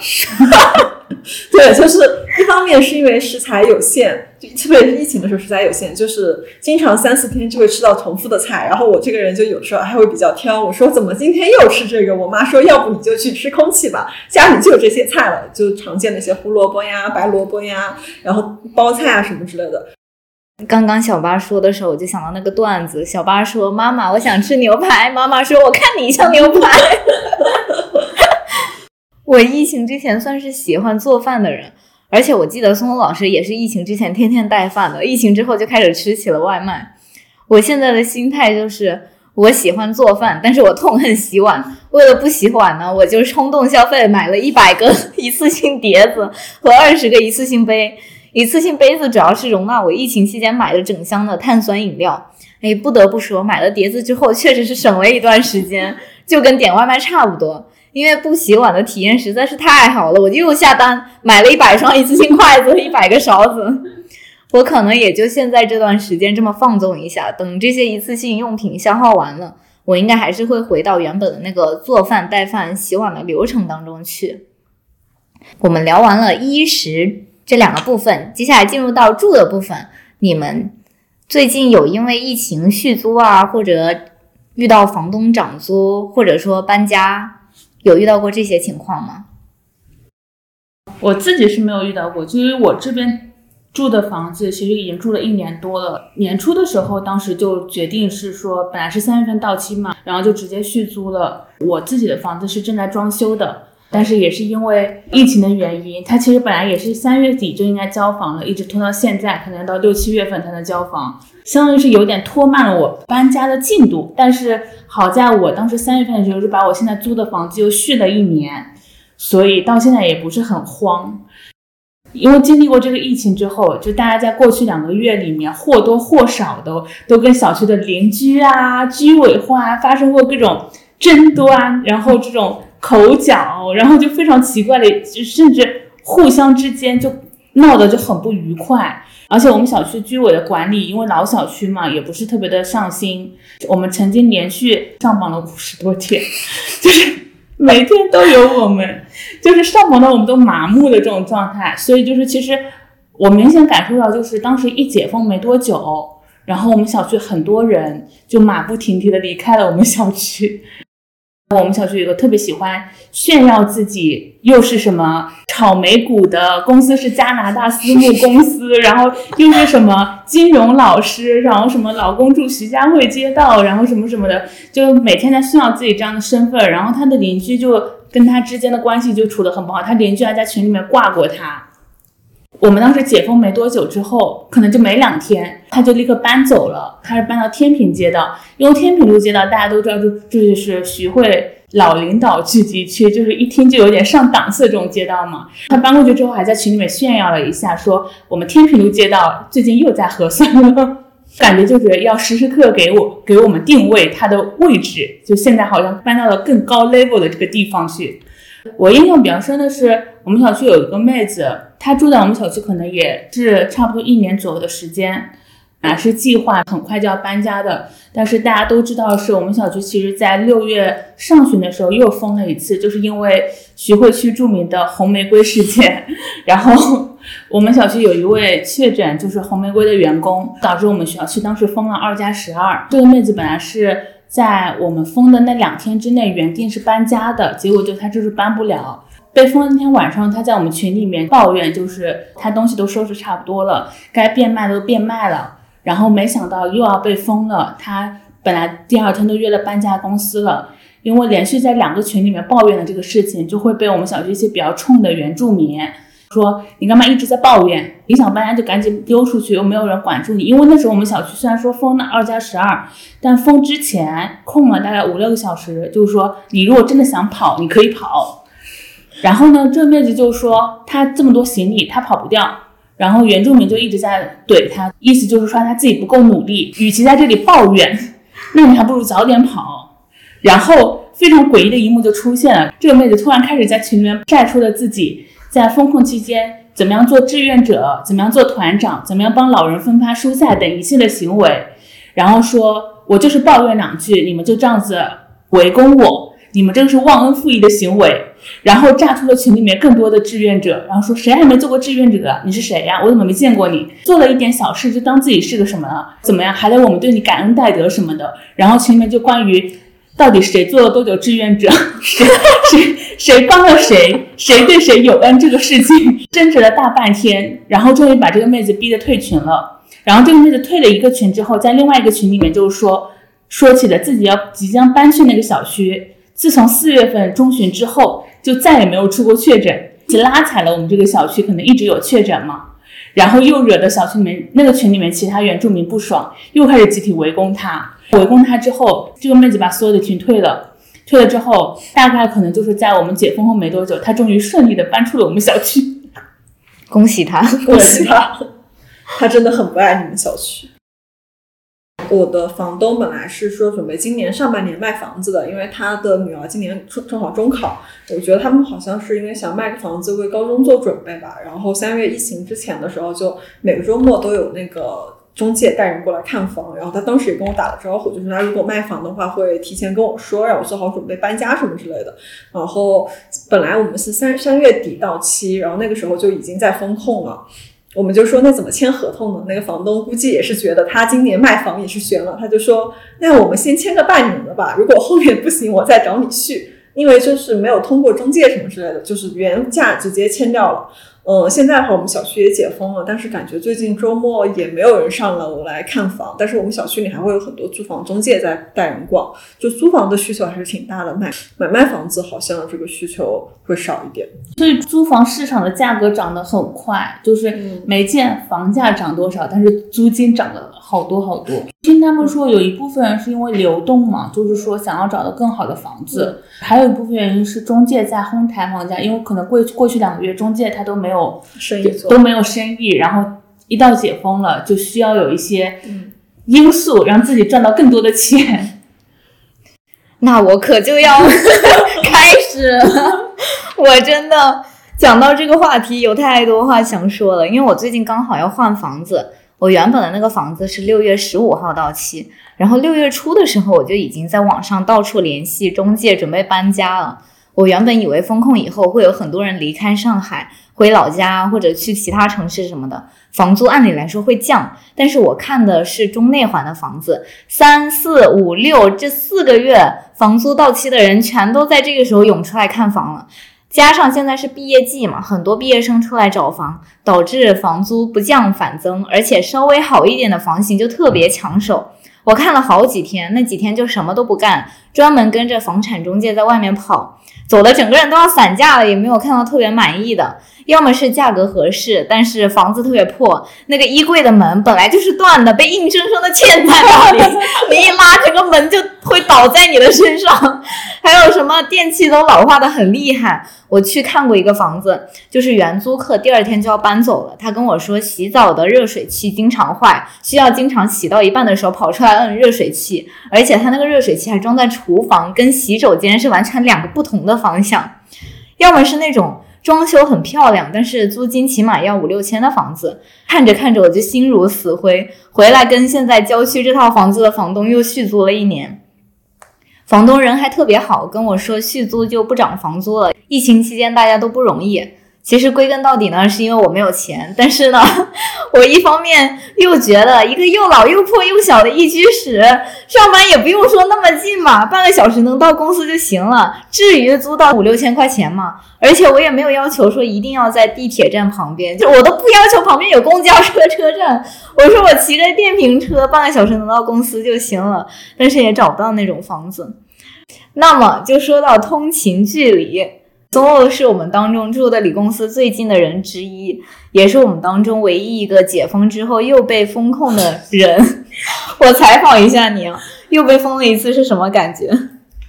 对，就是一方面是因为食材有限，就特别是疫情的时候食材有限，就是经常三四天就会吃到重复的菜。然后我这个人就有时候还会比较挑，我说怎么今天又吃这个？我妈说要不你就去吃空气吧，家里就有这些菜了，就常见的一些胡萝卜呀、白萝卜呀，然后包菜啊什么之类的。刚刚小八说的时候，我就想到那个段子。小八说：“妈妈，我想吃牛排。”妈妈说：“我看你像牛排。” 我疫情之前算是喜欢做饭的人，而且我记得松松老师也是疫情之前天天带饭的，疫情之后就开始吃起了外卖。我现在的心态就是，我喜欢做饭，但是我痛恨洗碗。为了不洗碗呢，我就冲动消费，买了一百个 一次性碟子和二十个一次性杯。一次性杯子主要是容纳我疫情期间买的整箱的碳酸饮料。哎，不得不说，买了碟子之后确实是省了一段时间，就跟点外卖差不多。因为不洗碗的体验实在是太好了，我就又下单买了一百双一次性筷子一百个勺子。我可能也就现在这段时间这么放纵一下，等这些一次性用品消耗完了，我应该还是会回到原本的那个做饭、带饭、洗碗的流程当中去。我们聊完了衣食。这两个部分，接下来进入到住的部分。你们最近有因为疫情续租啊，或者遇到房东涨租，或者说搬家，有遇到过这些情况吗？我自己是没有遇到过，就因为我这边住的房子其实已经住了一年多了。年初的时候，当时就决定是说，本来是三月份到期嘛，然后就直接续租了。我自己的房子是正在装修的。但是也是因为疫情的原因，它其实本来也是三月底就应该交房了，一直拖到现在，可能到六七月份才能交房，相当于是有点拖慢了我搬家的进度。但是好在我当时三月份的时候是把我现在租的房子又续了一年，所以到现在也不是很慌。因为经历过这个疫情之后，就大家在过去两个月里面或多或少的都跟小区的邻居啊、居委会啊发生过各种争端，然后这种。口角，然后就非常奇怪的，就甚至互相之间就闹得就很不愉快。而且我们小区居委的管理，因为老小区嘛，也不是特别的上心。我们曾经连续上榜了五十多天，就是每天都有我们，就是上榜到我们都麻木的这种状态。所以就是其实我明显感受到，就是当时一解封没多久，然后我们小区很多人就马不停蹄的离开了我们小区。我们小区有个特别喜欢炫耀自己又是什么炒美股的公司，是加拿大私募公司，然后又是什么金融老师，然后什么老公住徐家汇街道，然后什么什么的，就每天在炫耀自己这样的身份。然后他的邻居就跟他之间的关系就处得很不好，他邻居还在群里面挂过他。我们当时解封没多久之后，可能就没两天，他就立刻搬走了。他是搬到天平街道，因为天平路街道大家都知道，就这就是徐汇老领导聚集区，就是一听就有点上档次这种街道嘛。他搬过去之后，还在群里面炫耀了一下，说我们天平路街道最近又在核酸了，感觉就是要时时刻给我给我们定位它的位置，就现在好像搬到了更高 level 的这个地方去。我印象比较深的是，我们小区有一个妹子，她住在我们小区可能也是差不多一年左右的时间。啊，是计划很快就要搬家的，但是大家都知道，是我们小区其实在六月上旬的时候又封了一次，就是因为徐汇区著名的红玫瑰事件，然后我们小区有一位确诊，就是红玫瑰的员工，导致我们小区当时封了二加十二。这个妹子本来是在我们封的那两天之内原定是搬家的，结果就他就是搬不了。被封那天晚上，他在我们群里面抱怨，就是他东西都收拾差不多了，该变卖都变卖了。然后没想到又要被封了。他本来第二天都约了搬家公司了，因为连续在两个群里面抱怨的这个事情，就会被我们小区一些比较冲的原住民说：“你干嘛一直在抱怨？你想搬家就赶紧丢出去，又没有人管住你。”因为那时候我们小区虽然说封了二加十二，但封之前空了大概五六个小时，就是说你如果真的想跑，你可以跑。然后呢，这妹子就说她这么多行李，她跑不掉。然后原住民就一直在怼她，意思就是说她自己不够努力，与其在这里抱怨，那你还不如早点跑。然后非常诡异的一幕就出现了，这个妹子突然开始在群里面晒出了自己在封控期间怎么样做志愿者，怎么样做团长，怎么样帮老人分发蔬菜等一系列行为，然后说我就是抱怨两句，你们就这样子围攻我，你们这个是忘恩负义的行为。然后炸出了群里面更多的志愿者，然后说谁还没做过志愿者？你是谁呀？我怎么没见过你？做了一点小事就当自己是个什么了？怎么样？还得我们对你感恩戴德什么的？然后群里面就关于到底谁做了多久志愿者，谁谁谁帮了谁，谁对谁有恩这个事情争执了大半天，然后终于把这个妹子逼得退群了。然后这个妹子退了一个群之后，在另外一个群里面就是说说起了自己要即将搬去那个小区，自从四月份中旬之后。就再也没有出过确诊，拉踩了我们这个小区，可能一直有确诊嘛，然后又惹得小区里面那个群里面其他原住民不爽，又开始集体围攻他。围攻他之后，这个妹子把所有的群退了，退了之后，大概可能就是在我们解封后没多久，她终于顺利的搬出了我们小区。恭喜他，恭喜他，他真的很不爱你们小区。我的房东本来是说准备今年上半年卖房子的，因为他的女儿今年正正好中考。我觉得他们好像是因为想卖个房子为高中做准备吧。然后三月疫情之前的时候，就每个周末都有那个中介带人过来看房。然后他当时也跟我打了招呼，就是他如果卖房的话，会提前跟我说，让我做好准备搬家什么之类的。然后本来我们是三三月底到期，然后那个时候就已经在风控了。我们就说那怎么签合同呢？那个房东估计也是觉得他今年卖房也是悬了，他就说那我们先签个半年的吧，如果后面不行，我再找你续，因为就是没有通过中介什么之类的，就是原价直接签掉了。嗯，现在的话我们小区也解封了，但是感觉最近周末也没有人上楼来看房，但是我们小区里还会有很多租房中介在带人逛，就租房的需求还是挺大的，买买卖房子好像这个需求会少一点。所以租房市场的价格涨得很快，就是没见房价涨多少，但是租金涨了好多好多。听他们说有一部分是因为流动嘛，就是说想要找到更好的房子，还有一部分原因是中介在哄抬房价，因为可能过过去两个月中介他都没有生意做，都没有生意，然后一到解封了，就需要有一些因素让自己赚到更多的钱。那我可就要 开始了，我真的讲到这个话题有太多话想说了，因为我最近刚好要换房子。我原本的那个房子是六月十五号到期，然后六月初的时候我就已经在网上到处联系中介，准备搬家了。我原本以为封控以后会有很多人离开上海回老家或者去其他城市什么的，房租按理来说会降。但是我看的是中内环的房子，三四五六这四个月房租到期的人全都在这个时候涌出来看房了。加上现在是毕业季嘛，很多毕业生出来找房，导致房租不降反增，而且稍微好一点的房型就特别抢手。我看了好几天，那几天就什么都不干，专门跟着房产中介在外面跑，走的整个人都要散架了，也没有看到特别满意的。要么是价格合适，但是房子特别破，那个衣柜的门本来就是断的，被硬生生的嵌在那里，你一拉，整个门就会倒在你的身上。还有什么电器都老化的很厉害。我去看过一个房子，就是原租客第二天就要搬走了，他跟我说洗澡的热水器经常坏，需要经常洗到一半的时候跑出来摁热水器，而且他那个热水器还装在厨房，跟洗手间是完全两个不同的方向。要么是那种。装修很漂亮，但是租金起码要五六千的房子，看着看着我就心如死灰。回来跟现在郊区这套房子的房东又续租了一年，房东人还特别好，跟我说续租就不涨房租了。疫情期间大家都不容易。其实归根到底呢，是因为我没有钱。但是呢，我一方面又觉得一个又老又破又小的一居室，上班也不用说那么近嘛，半个小时能到公司就行了。至于租到五六千块钱嘛？而且我也没有要求说一定要在地铁站旁边，就我都不要求旁边有公交车车站。我说我骑着电瓶车半个小时能到公司就行了。但是也找不到那种房子。那么就说到通勤距离。松欧是我们当中住的离公司最近的人之一，也是我们当中唯一一个解封之后又被封控的人。我采访一下你啊，又被封了一次是什么感觉？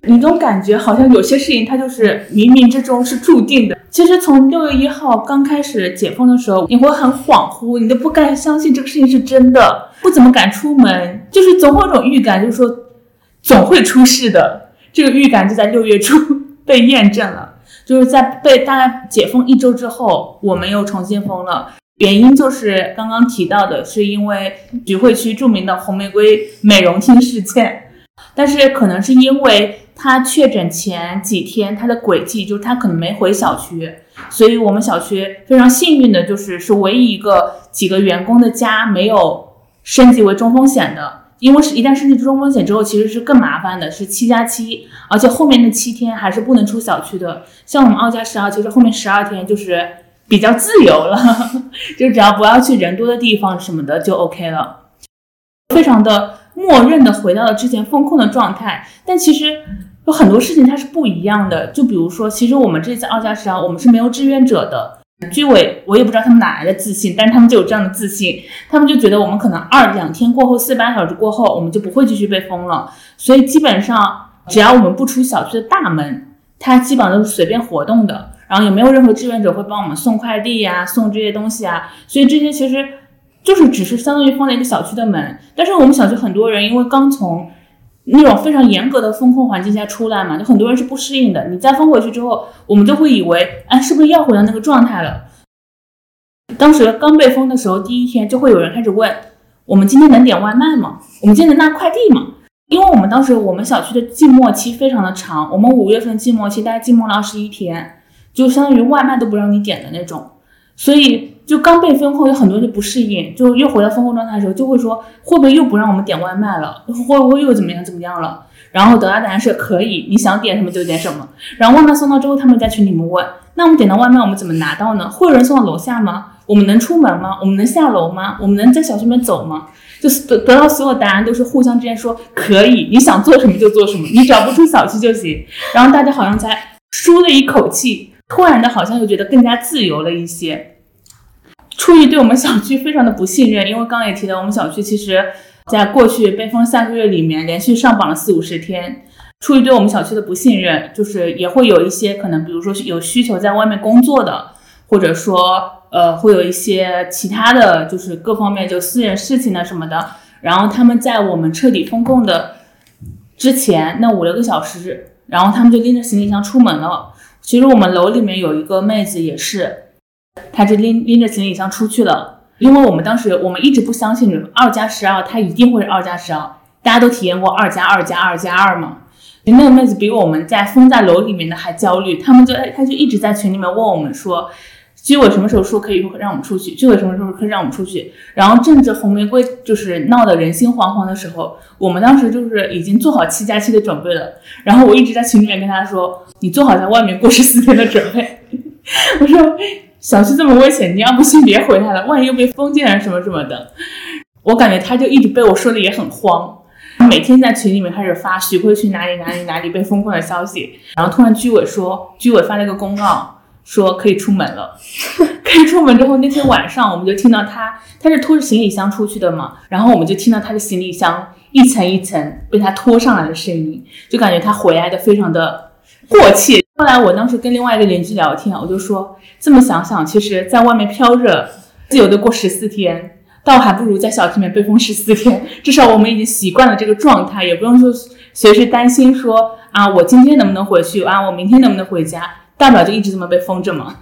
你总感觉好像有些事情它就是冥冥之中是注定的。其实从六月一号刚开始解封的时候，你会很恍惚，你都不敢相信这个事情是真的，不怎么敢出门，就是总有种预感，就是说总会出事的。这个预感就在六月初 被验证了。就是在被大概解封一周之后，我们又重新封了。原因就是刚刚提到的，是因为徐汇区著名的红玫瑰美容厅事件。但是可能是因为他确诊前几天他的轨迹，就是他可能没回小区，所以我们小区非常幸运的就是是唯一一个几个员工的家没有升级为中风险的。因为是一旦升级中风险之后，其实是更麻烦的，是七加七，而且后面那七天还是不能出小区的。像我们二加十二，其实后面十二天就是比较自由了，就只要不要去人多的地方什么的就 OK 了，非常的默认的回到了之前风控的状态。但其实有很多事情它是不一样的，就比如说，其实我们这次二加十二，我们是没有志愿者的。居委我也不知道他们哪来的自信，但是他们就有这样的自信，他们就觉得我们可能二两天过后，四八小时过后，我们就不会继续被封了。所以基本上，只要我们不出小区的大门，它基本上都是随便活动的。然后也没有任何志愿者会帮我们送快递呀、送这些东西啊。所以这些其实就是只是相当于封了一个小区的门。但是我们小区很多人因为刚从那种非常严格的风控环境下出来嘛，就很多人是不适应的。你再封回去之后，我们就会以为，哎，是不是要回到那个状态了？当时刚被封的时候，第一天就会有人开始问，我们今天能点外卖吗？我们今天能拿快递吗？因为我们当时我们小区的静默期非常的长，我们五月份静默期大概静默了二十一天，就相当于外卖都不让你点的那种，所以。就刚被封后，有很多就不适应，就又回到封控状态的时候，就会说会不会又不让我们点外卖了？会不会又怎么样怎么样了？然后得到答案是可以，你想点什么就点什么。然后外卖送到之后，他们在群里面问，那我们点到外卖，我们怎么拿到呢？会有人送到楼下吗？我们能出门吗？我们能下楼吗？我们能在小区里面走吗？就得得到所有答案都是互相之间说可以，你想做什么就做什么，你只要不出小区就行。然后大家好像才舒了一口气，突然的好像又觉得更加自由了一些。出于对我们小区非常的不信任，因为刚刚也提到，我们小区其实在过去被封三个月里面，连续上榜了四五十天。出于对我们小区的不信任，就是也会有一些可能，比如说有需求在外面工作的，或者说呃会有一些其他的就是各方面就私人事情啊什么的。然后他们在我们彻底封控的之前那五六个小时，然后他们就拎着行李箱出门了。其实我们楼里面有一个妹子也是。他就拎拎着行李箱出去了，因为我们当时我们一直不相信二加十二，他一定会是二加十二。大家都体验过二加二加二加二嘛？那个妹子比我们在封在楼里面的还焦虑，他们就他就一直在群里面问我们说，居委什么时候说可以让我们出去？居委什么时候可以让我们出去？然后正值红玫瑰就是闹得人心惶惶的时候，我们当时就是已经做好七加七的准备了。然后我一直在群里面跟他说，你做好在外面过十四天的准备。我说。小区这么危险，你要不先别回来了，万一又被封禁了什么什么的。我感觉他就一直被我说的也很慌，每天在群里面开始发徐汇去哪里哪里哪里被封控的消息，然后突然居委说，居委发了一个公告，说可以出门了。可以出门之后，那天晚上我们就听到他，他是拖着行李箱出去的嘛，然后我们就听到他的行李箱一层一层被他拖上来的声音，就感觉他回来的非常的过气。后来我当时跟另外一个邻居聊天，我就说，这么想想，其实在外面飘着，自由的过十四天。倒还不如在小区里面被封十四天，至少我们已经习惯了这个状态，也不用说随时担心说啊，我今天能不能回去啊，我明天能不能回家，大不了就一直这么被封着嘛。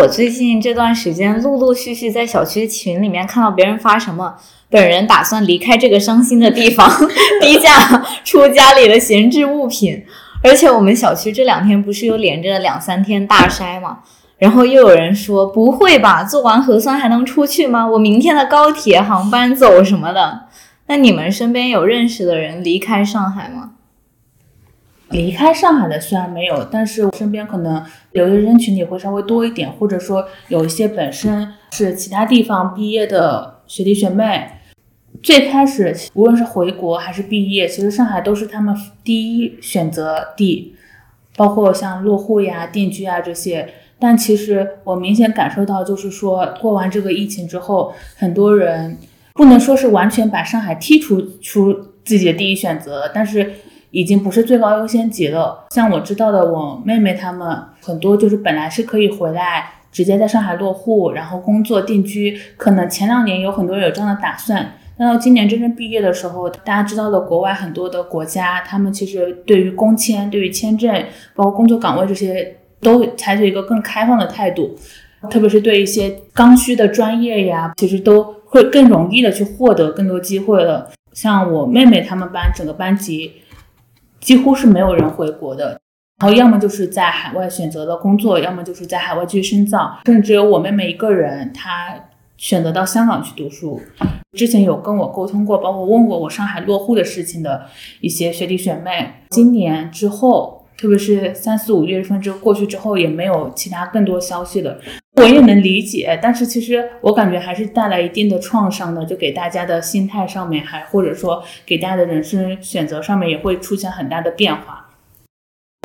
我最近这段时间陆陆续续在小区群里面看到别人发什么，本人打算离开这个伤心的地方，低价出家里的闲置物品，而且我们小区这两天不是又连着两三天大筛吗？然后又有人说不会吧，做完核酸还能出去吗？我明天的高铁航班走什么的？那你们身边有认识的人离开上海吗？离开上海的虽然没有，但是我身边可能留的人群体会稍微多一点，或者说有一些本身是其他地方毕业的学弟学妹，最开始无论是回国还是毕业，其实上海都是他们第一选择地，包括像落户呀、定居啊这些。但其实我明显感受到，就是说过完这个疫情之后，很多人不能说是完全把上海剔除出自己的第一选择，但是已经不是最高优先级了。像我知道的，我妹妹她们很多就是本来是可以回来直接在上海落户，然后工作定居，可能前两年有很多人有这样的打算，那到今年真正毕业的时候，大家知道的国外很多的国家，他们其实对于工签、对于签证，包括工作岗位这些。都采取一个更开放的态度，特别是对一些刚需的专业呀，其实都会更容易的去获得更多机会了。像我妹妹他们班，整个班级几乎是没有人回国的，然后要么就是在海外选择了工作，要么就是在海外继续深造，甚至只有我妹妹一个人，她选择到香港去读书。之前有跟我沟通过，包括问过我上海落户的事情的一些学弟学妹，今年之后。特别是三四五月份之后过去之后，也没有其他更多消息了。我也能理解，但是其实我感觉还是带来一定的创伤的，就给大家的心态上面，还或者说给大家的人生选择上面也会出现很大的变化。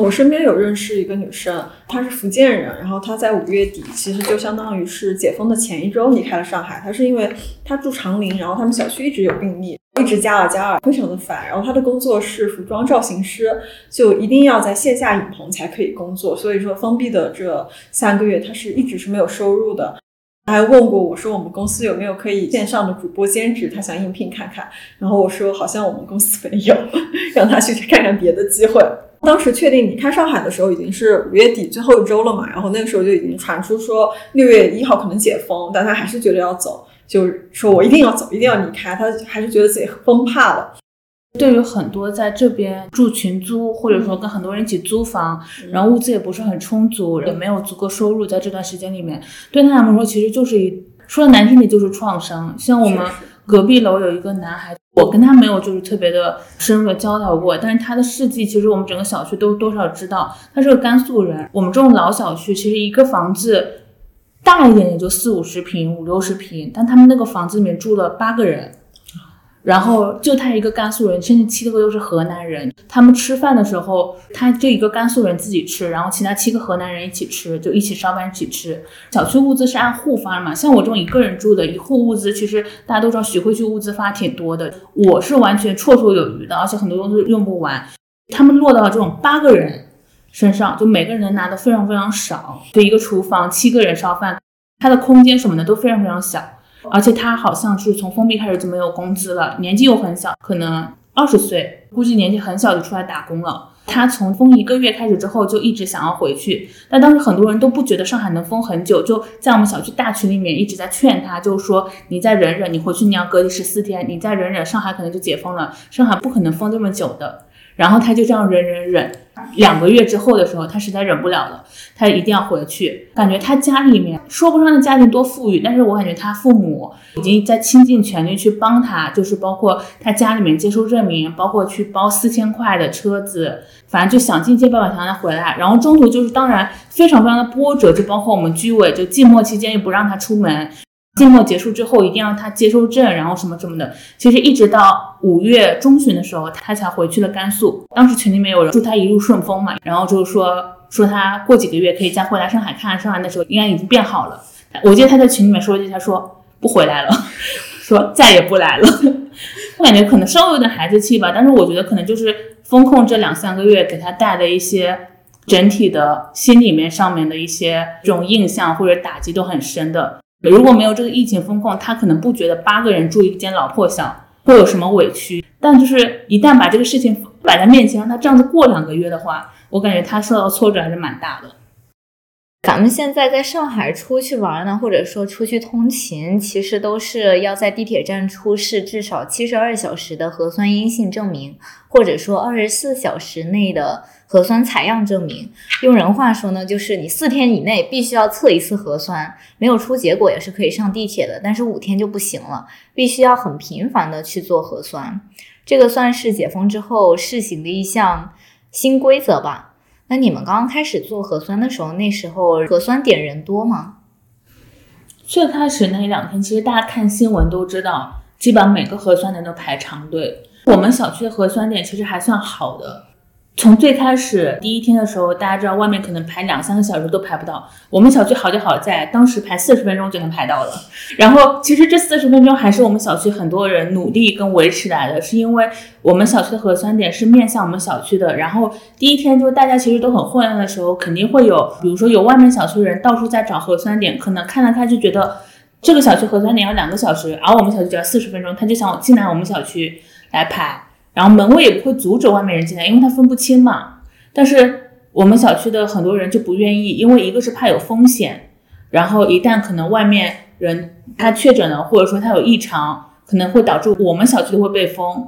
我身边有认识一个女生，她是福建人，然后她在五月底，其实就相当于是解封的前一周离开了上海。她是因为她住长宁，然后他们小区一直有病例。一直加了加二，非常的烦。然后她的工作是服装造型师，就一定要在线下影棚才可以工作。所以说封闭的这三个月，她是一直是没有收入的。他还问过我说，我们公司有没有可以线上的主播兼职？他想应聘看看。然后我说好像我们公司没有，让他去看看别的机会。当时确定离开上海的时候，已经是五月底最后一周了嘛。然后那个时候就已经传出说六月一号可能解封，但他还是觉得要走。就说我一定要走，一定要离开。他还是觉得自己崩怕了。对于很多在这边住群租，或者说跟很多人一起租房，然后物资也不是很充足，也没有足够收入，在这段时间里面，对他们来说其实就是一说的难听点就是创伤。像我们隔壁楼有一个男孩，我跟他没有就是特别的深入的交流过，但是他的事迹其实我们整个小区都多少知道。他是个甘肃人，我们这种老小区其实一个房子。大一点也就四五十平、五六十平，但他们那个房子里面住了八个人，然后就他一个甘肃人，甚至七个都是河南人。他们吃饭的时候，他这一个甘肃人自己吃，然后其他七个河南人一起吃，就一起烧饭一起吃。小区物资是按户发嘛，像我这种一个人住的，一户物资其实大家都知道，徐汇区物资发挺多的，我是完全绰绰有余的，而且很多东西用不完。他们落到这种八个人。身上就每个人拿的非常非常少，就一个厨房七个人烧饭，他的空间什么的都非常非常小，而且他好像是从封闭开始就没有工资了，年纪又很小，可能二十岁，估计年纪很小就出来打工了。他从封一个月开始之后就一直想要回去，但当时很多人都不觉得上海能封很久，就在我们小区大群里面一直在劝他，就说你再忍忍，你回去你要隔离十四天，你再忍忍，上海可能就解封了，上海不可能封这么久的。然后他就这样忍忍忍，两个月之后的时候，他实在忍不了了，他一定要回去。感觉他家里面说不上的家庭多富裕，但是我感觉他父母已经在倾尽全力去帮他，就是包括他家里面接收证明，包括去包四千块的车子，反正就想尽一切办法想让他回来。然后中途就是当然非常非常的波折，就包括我们居委就静默期间又不让他出门。季末结束之后一定要他接收证，然后什么什么的。其实一直到五月中旬的时候，他才回去了甘肃。当时群里面有人祝他一路顺风嘛，然后就是说说他过几个月可以再回来上海看，上海那时候应该已经变好了。我记得他在群里面说一句，他说不回来了，说再也不来了。我感觉可能稍微有点孩子气吧，但是我觉得可能就是风控这两三个月给他带的一些。整体的心里面上面的一些这种印象或者打击都很深的。如果没有这个疫情风控，他可能不觉得八个人住一间老破小会有什么委屈。但就是一旦把这个事情摆在面前，让他这样子过两个月的话，我感觉他受到挫折还是蛮大的。咱们现在在上海出去玩呢，或者说出去通勤，其实都是要在地铁站出示至少七十二小时的核酸阴性证明，或者说二十四小时内的核酸采样证明。用人话说呢，就是你四天以内必须要测一次核酸，没有出结果也是可以上地铁的，但是五天就不行了，必须要很频繁的去做核酸。这个算是解封之后试行的一项新规则吧。那你们刚刚开始做核酸的时候，那时候核酸点人多吗？最开始那一两天，其实大家看新闻都知道，基本上每个核酸点都排长队。我们小区的核酸点其实还算好的。从最开始第一天的时候，大家知道外面可能排两三个小时都排不到，我们小区好就好在当时排四十分钟就能排到了。然后其实这四十分钟还是我们小区很多人努力跟维持来的，是因为我们小区的核酸点是面向我们小区的。然后第一天就大家其实都很混乱的时候，肯定会有，比如说有外面小区的人到处在找核酸点，可能看了看就觉得这个小区核酸点要两个小时，而我们小区只要四十分钟，他就想进来我们小区来排。然后门卫也不会阻止外面人进来，因为他分不清嘛。但是我们小区的很多人就不愿意，因为一个是怕有风险，然后一旦可能外面人他确诊了，或者说他有异常，可能会导致我们小区都会被封。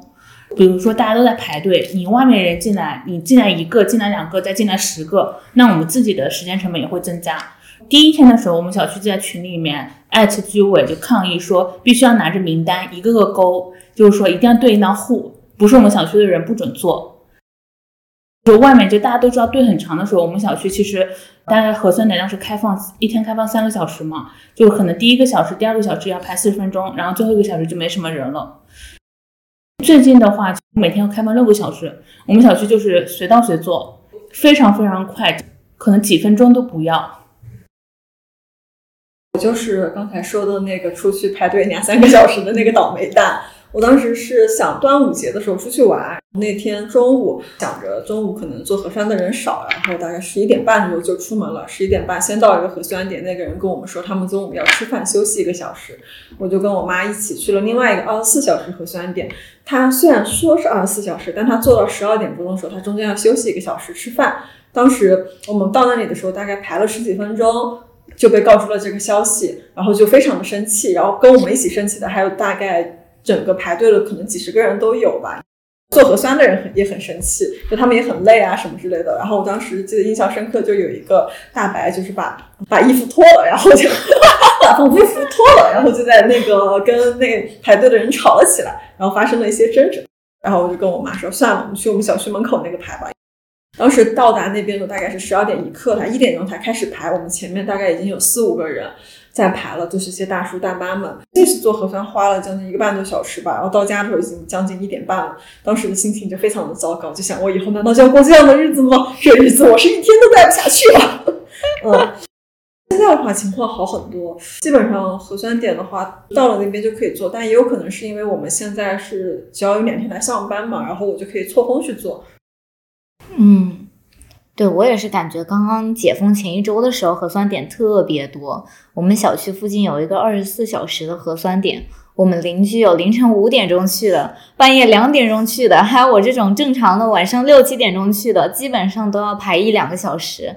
比如说大家都在排队，你外面人进来，你进来一个，进来两个，再进来十个，那我们自己的时间成本也会增加。第一天的时候，我们小区就在群里面艾特居委就抗议说，必须要拿着名单一个个勾，就是说一定要对应到户。不是我们小区的人不准做，就外面就大家都知道队很长的时候，我们小区其实大概核酸点当时开放一天开放三个小时嘛，就可能第一个小时、第二个小时要排四十分钟，然后最后一个小时就没什么人了。最近的话，每天要开放六个小时，我们小区就是随到随做，非常非常快，可能几分钟都不要。我就是刚才说的那个出去排队两三个小时的那个倒霉蛋。我当时是想端午节的时候出去玩，那天中午想着中午可能做核酸的人少，然后大概十一点半的时候就出门了。十一点半先到一个核酸点，那个人跟我们说他们中午要吃饭休息一个小时，我就跟我妈一起去了另外一个二十四小时核酸点。他虽然说是二十四小时，但他做到十二点钟的时候，他中间要休息一个小时吃饭。当时我们到那里的时候，大概排了十几分钟就被告知了这个消息，然后就非常的生气，然后跟我们一起生气的还有大概。整个排队的可能几十个人都有吧，做核酸的人很也很生气，就他们也很累啊什么之类的。然后我当时记得印象深刻，就有一个大白，就是把把衣服脱了，然后就 把防护服脱了，然后就在那个跟那排队的人吵了起来，然后发生了一些争执。然后我就跟我妈说，算了，我们去我们小区门口那个排吧。当时到达那边的大概是十二点一刻，他一点钟才开始排，我们前面大概已经有四五个人。在排了，就是些大叔大妈们。这次做核酸花了将近一个半多小时吧，然后到家的时候已经将近一点半了。当时的心情就非常的糟糕，就想我以后难道就要过这样的日子吗？这日子我是一天都待不下去了。嗯，现在的话情况好很多，基本上核酸点的话到了那边就可以做，但也有可能是因为我们现在是只要有两天来上班嘛，然后我就可以错峰去做。嗯。对我也是感觉，刚刚解封前一周的时候，核酸点特别多。我们小区附近有一个二十四小时的核酸点，我们邻居有凌晨五点钟去的，半夜两点钟去的，还有我这种正常的晚上六七点钟去的，基本上都要排一两个小时。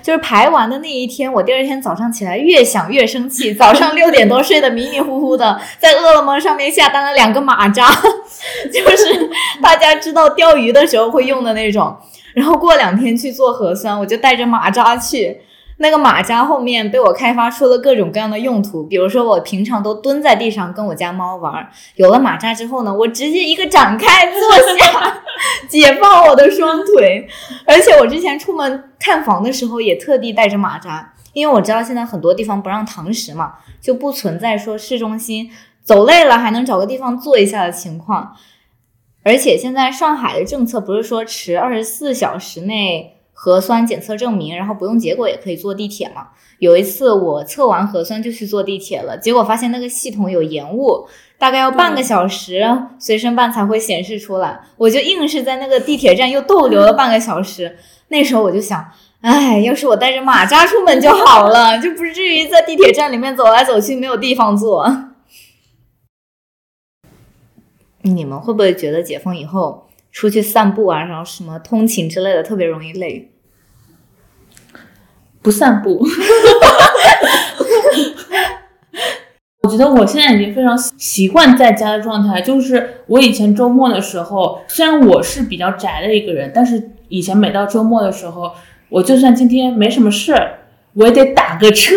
就是排完的那一天，我第二天早上起来越想越生气。早上六点多睡得迷迷糊糊的，在饿了么上面下单了两个马扎，就是大家知道钓鱼的时候会用的那种。然后过两天去做核酸，我就带着马扎去。那个马扎后面被我开发出了各种各样的用途，比如说我平常都蹲在地上跟我家猫玩，有了马扎之后呢，我直接一个展开坐下，解放我的双腿。而且我之前出门看房的时候也特地带着马扎，因为我知道现在很多地方不让堂食嘛，就不存在说市中心走累了还能找个地方坐一下的情况。而且现在上海的政策不是说持二十四小时内核酸检测证明，然后不用结果也可以坐地铁嘛？有一次我测完核酸就去坐地铁了，结果发现那个系统有延误，大概要半个小时随身办才会显示出来，我就硬是在那个地铁站又逗留了半个小时。那时候我就想，哎，要是我带着马扎出门就好了，就不至于在地铁站里面走来走去没有地方坐。你们会不会觉得解封以后出去散步啊，然后什么通勤之类的特别容易累？不散步，我觉得我现在已经非常习惯在家的状态。就是我以前周末的时候，虽然我是比较宅的一个人，但是以前每到周末的时候，我就算今天没什么事，我也得打个车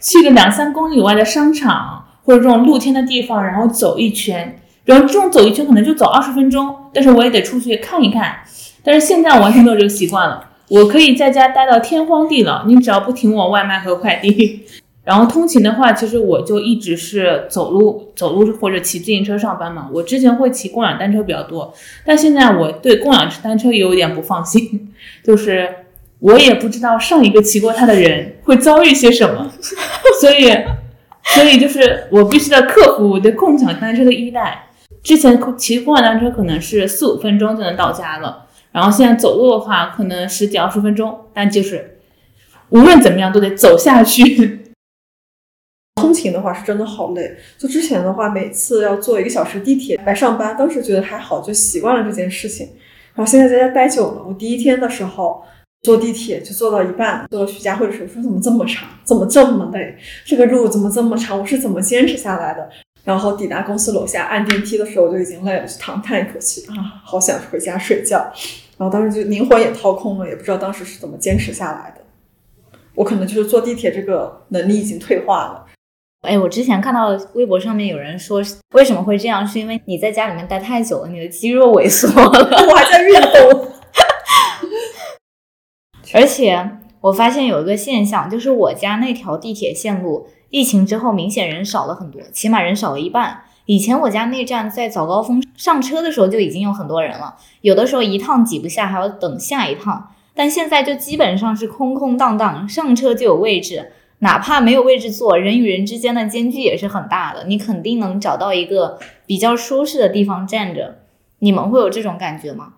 去个两三公里外的商场或者这种露天的地方，然后走一圈。然后这种走一圈可能就走二十分钟，但是我也得出去看一看。但是现在我完全没有这个习惯了，我可以在家待到天荒地老，你只要不停我外卖和快递。然后通勤的话，其实我就一直是走路、走路或者骑自行车上班嘛。我之前会骑共享单车比较多，但现在我对共享单车有点不放心，就是我也不知道上一个骑过它的人会遭遇些什么，所以，所以就是我必须得克服我对共享单车的依赖。之前骑共享单车可能是四五分钟就能到家了，然后现在走路的话可能十几二十分钟，但就是 无论怎么样都得走下去。通勤的话是真的好累，就之前的话每次要坐一个小时地铁来上班，当时觉得还好，就习惯了这件事情。然后现在在家待久了，我第一天的时候坐地铁就坐到一半，坐到徐家汇的时候说怎么这么长，怎么这么累，这个路怎么这么长，我是怎么坚持下来的？然后抵达公司楼下按电梯的时候，我就已经累了，就长叹一口气啊，好想回家睡觉。然后当时就灵魂也掏空了，也不知道当时是怎么坚持下来的。我可能就是坐地铁这个能力已经退化了。哎，我之前看到微博上面有人说，为什么会这样？是因为你在家里面待太久了，你的肌肉萎缩了。我还在运动。而且我发现有一个现象，就是我家那条地铁线路。疫情之后，明显人少了很多，起码人少了一半。以前我家那站在早高峰上车的时候就已经有很多人了，有的时候一趟挤不下，还要等下一趟。但现在就基本上是空空荡荡，上车就有位置，哪怕没有位置坐，人与人之间的间距也是很大的，你肯定能找到一个比较舒适的地方站着。你们会有这种感觉吗？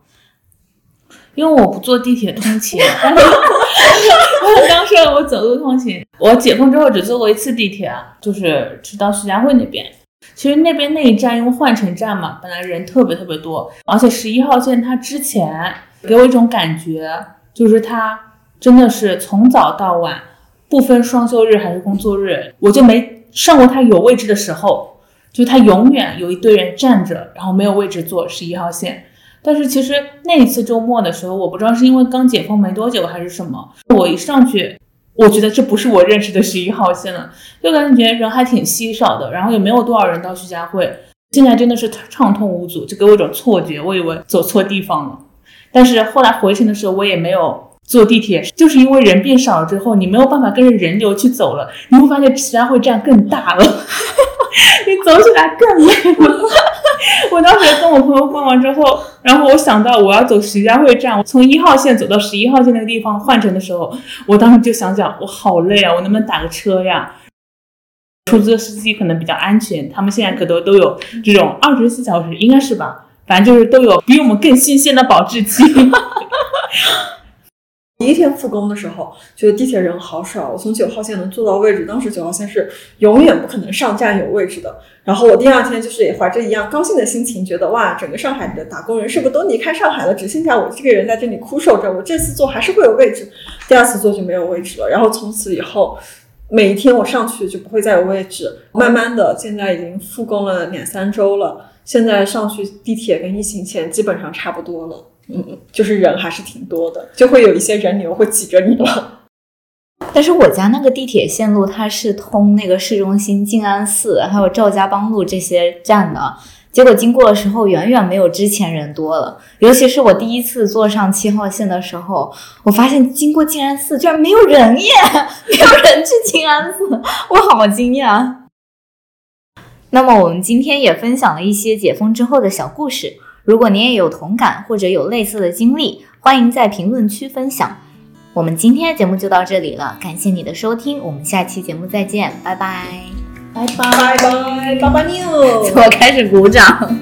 因为我不坐地铁通勤，但是当时我走路通勤。我解封之后只坐过一次地铁，就是去到徐家汇那边。其实那边那一站因为换乘站嘛，本来人特别特别多，而且十一号线它之前给我一种感觉，就是它真的是从早到晚不分双休日还是工作日，我就没上过它有位置的时候，就它永远有一堆人站着，然后没有位置坐十一号线。但是其实那一次周末的时候，我不知道是因为刚解封没多久还是什么，我一上去，我觉得这不是我认识的十一号线了，就感觉人还挺稀少的，然后也没有多少人到徐家汇，现在真的是畅通无阻，就给我一种错觉，我以为走错地方了。但是后来回程的时候，我也没有坐地铁，就是因为人变少了之后，你没有办法跟着人流去走了，你会发现徐家汇站更大了，你走起来更累了。我当时跟我朋友逛完之后，然后我想到我要走徐家汇站，我从一号线走到十一号线那个地方换乘的时候，我当时就想想，我好累啊，我能不能打个车呀？出租车司机可能比较安全，他们现在可都都有这种二十四小时，应该是吧？反正就是都有比我们更新鲜的保质期。第一天复工的时候，觉得地铁人好少。我从九号线能坐到位置，当时九号线是永远不可能上站有位置的。然后我第二天就是也怀着一样高兴的心情，觉得哇，整个上海的打工人是不是都离开上海了？只剩下我这个人在这里枯守着。我这次坐还是会有位置，第二次坐就没有位置了。然后从此以后，每一天我上去就不会再有位置。慢慢的，现在已经复工了两三周了，现在上去地铁跟疫情前基本上差不多了。嗯，就是人还是挺多的，就会有一些人流会挤着你了。但是我家那个地铁线路，它是通那个市中心静安寺，还有赵家浜路这些站的。结果经过的时候远远没有之前人多了。尤其是我第一次坐上七号线的时候，我发现经过静安寺居然没有人耶，没有人去静安寺，我好惊讶。那么我们今天也分享了一些解封之后的小故事，如果您也有同感或者有类似的经历，欢迎在评论区分享。我们今天的节目就到这里了，感谢你的收听，我们下期节目再见，拜拜。拜拜拜拜，拜拜 new。我开始鼓掌。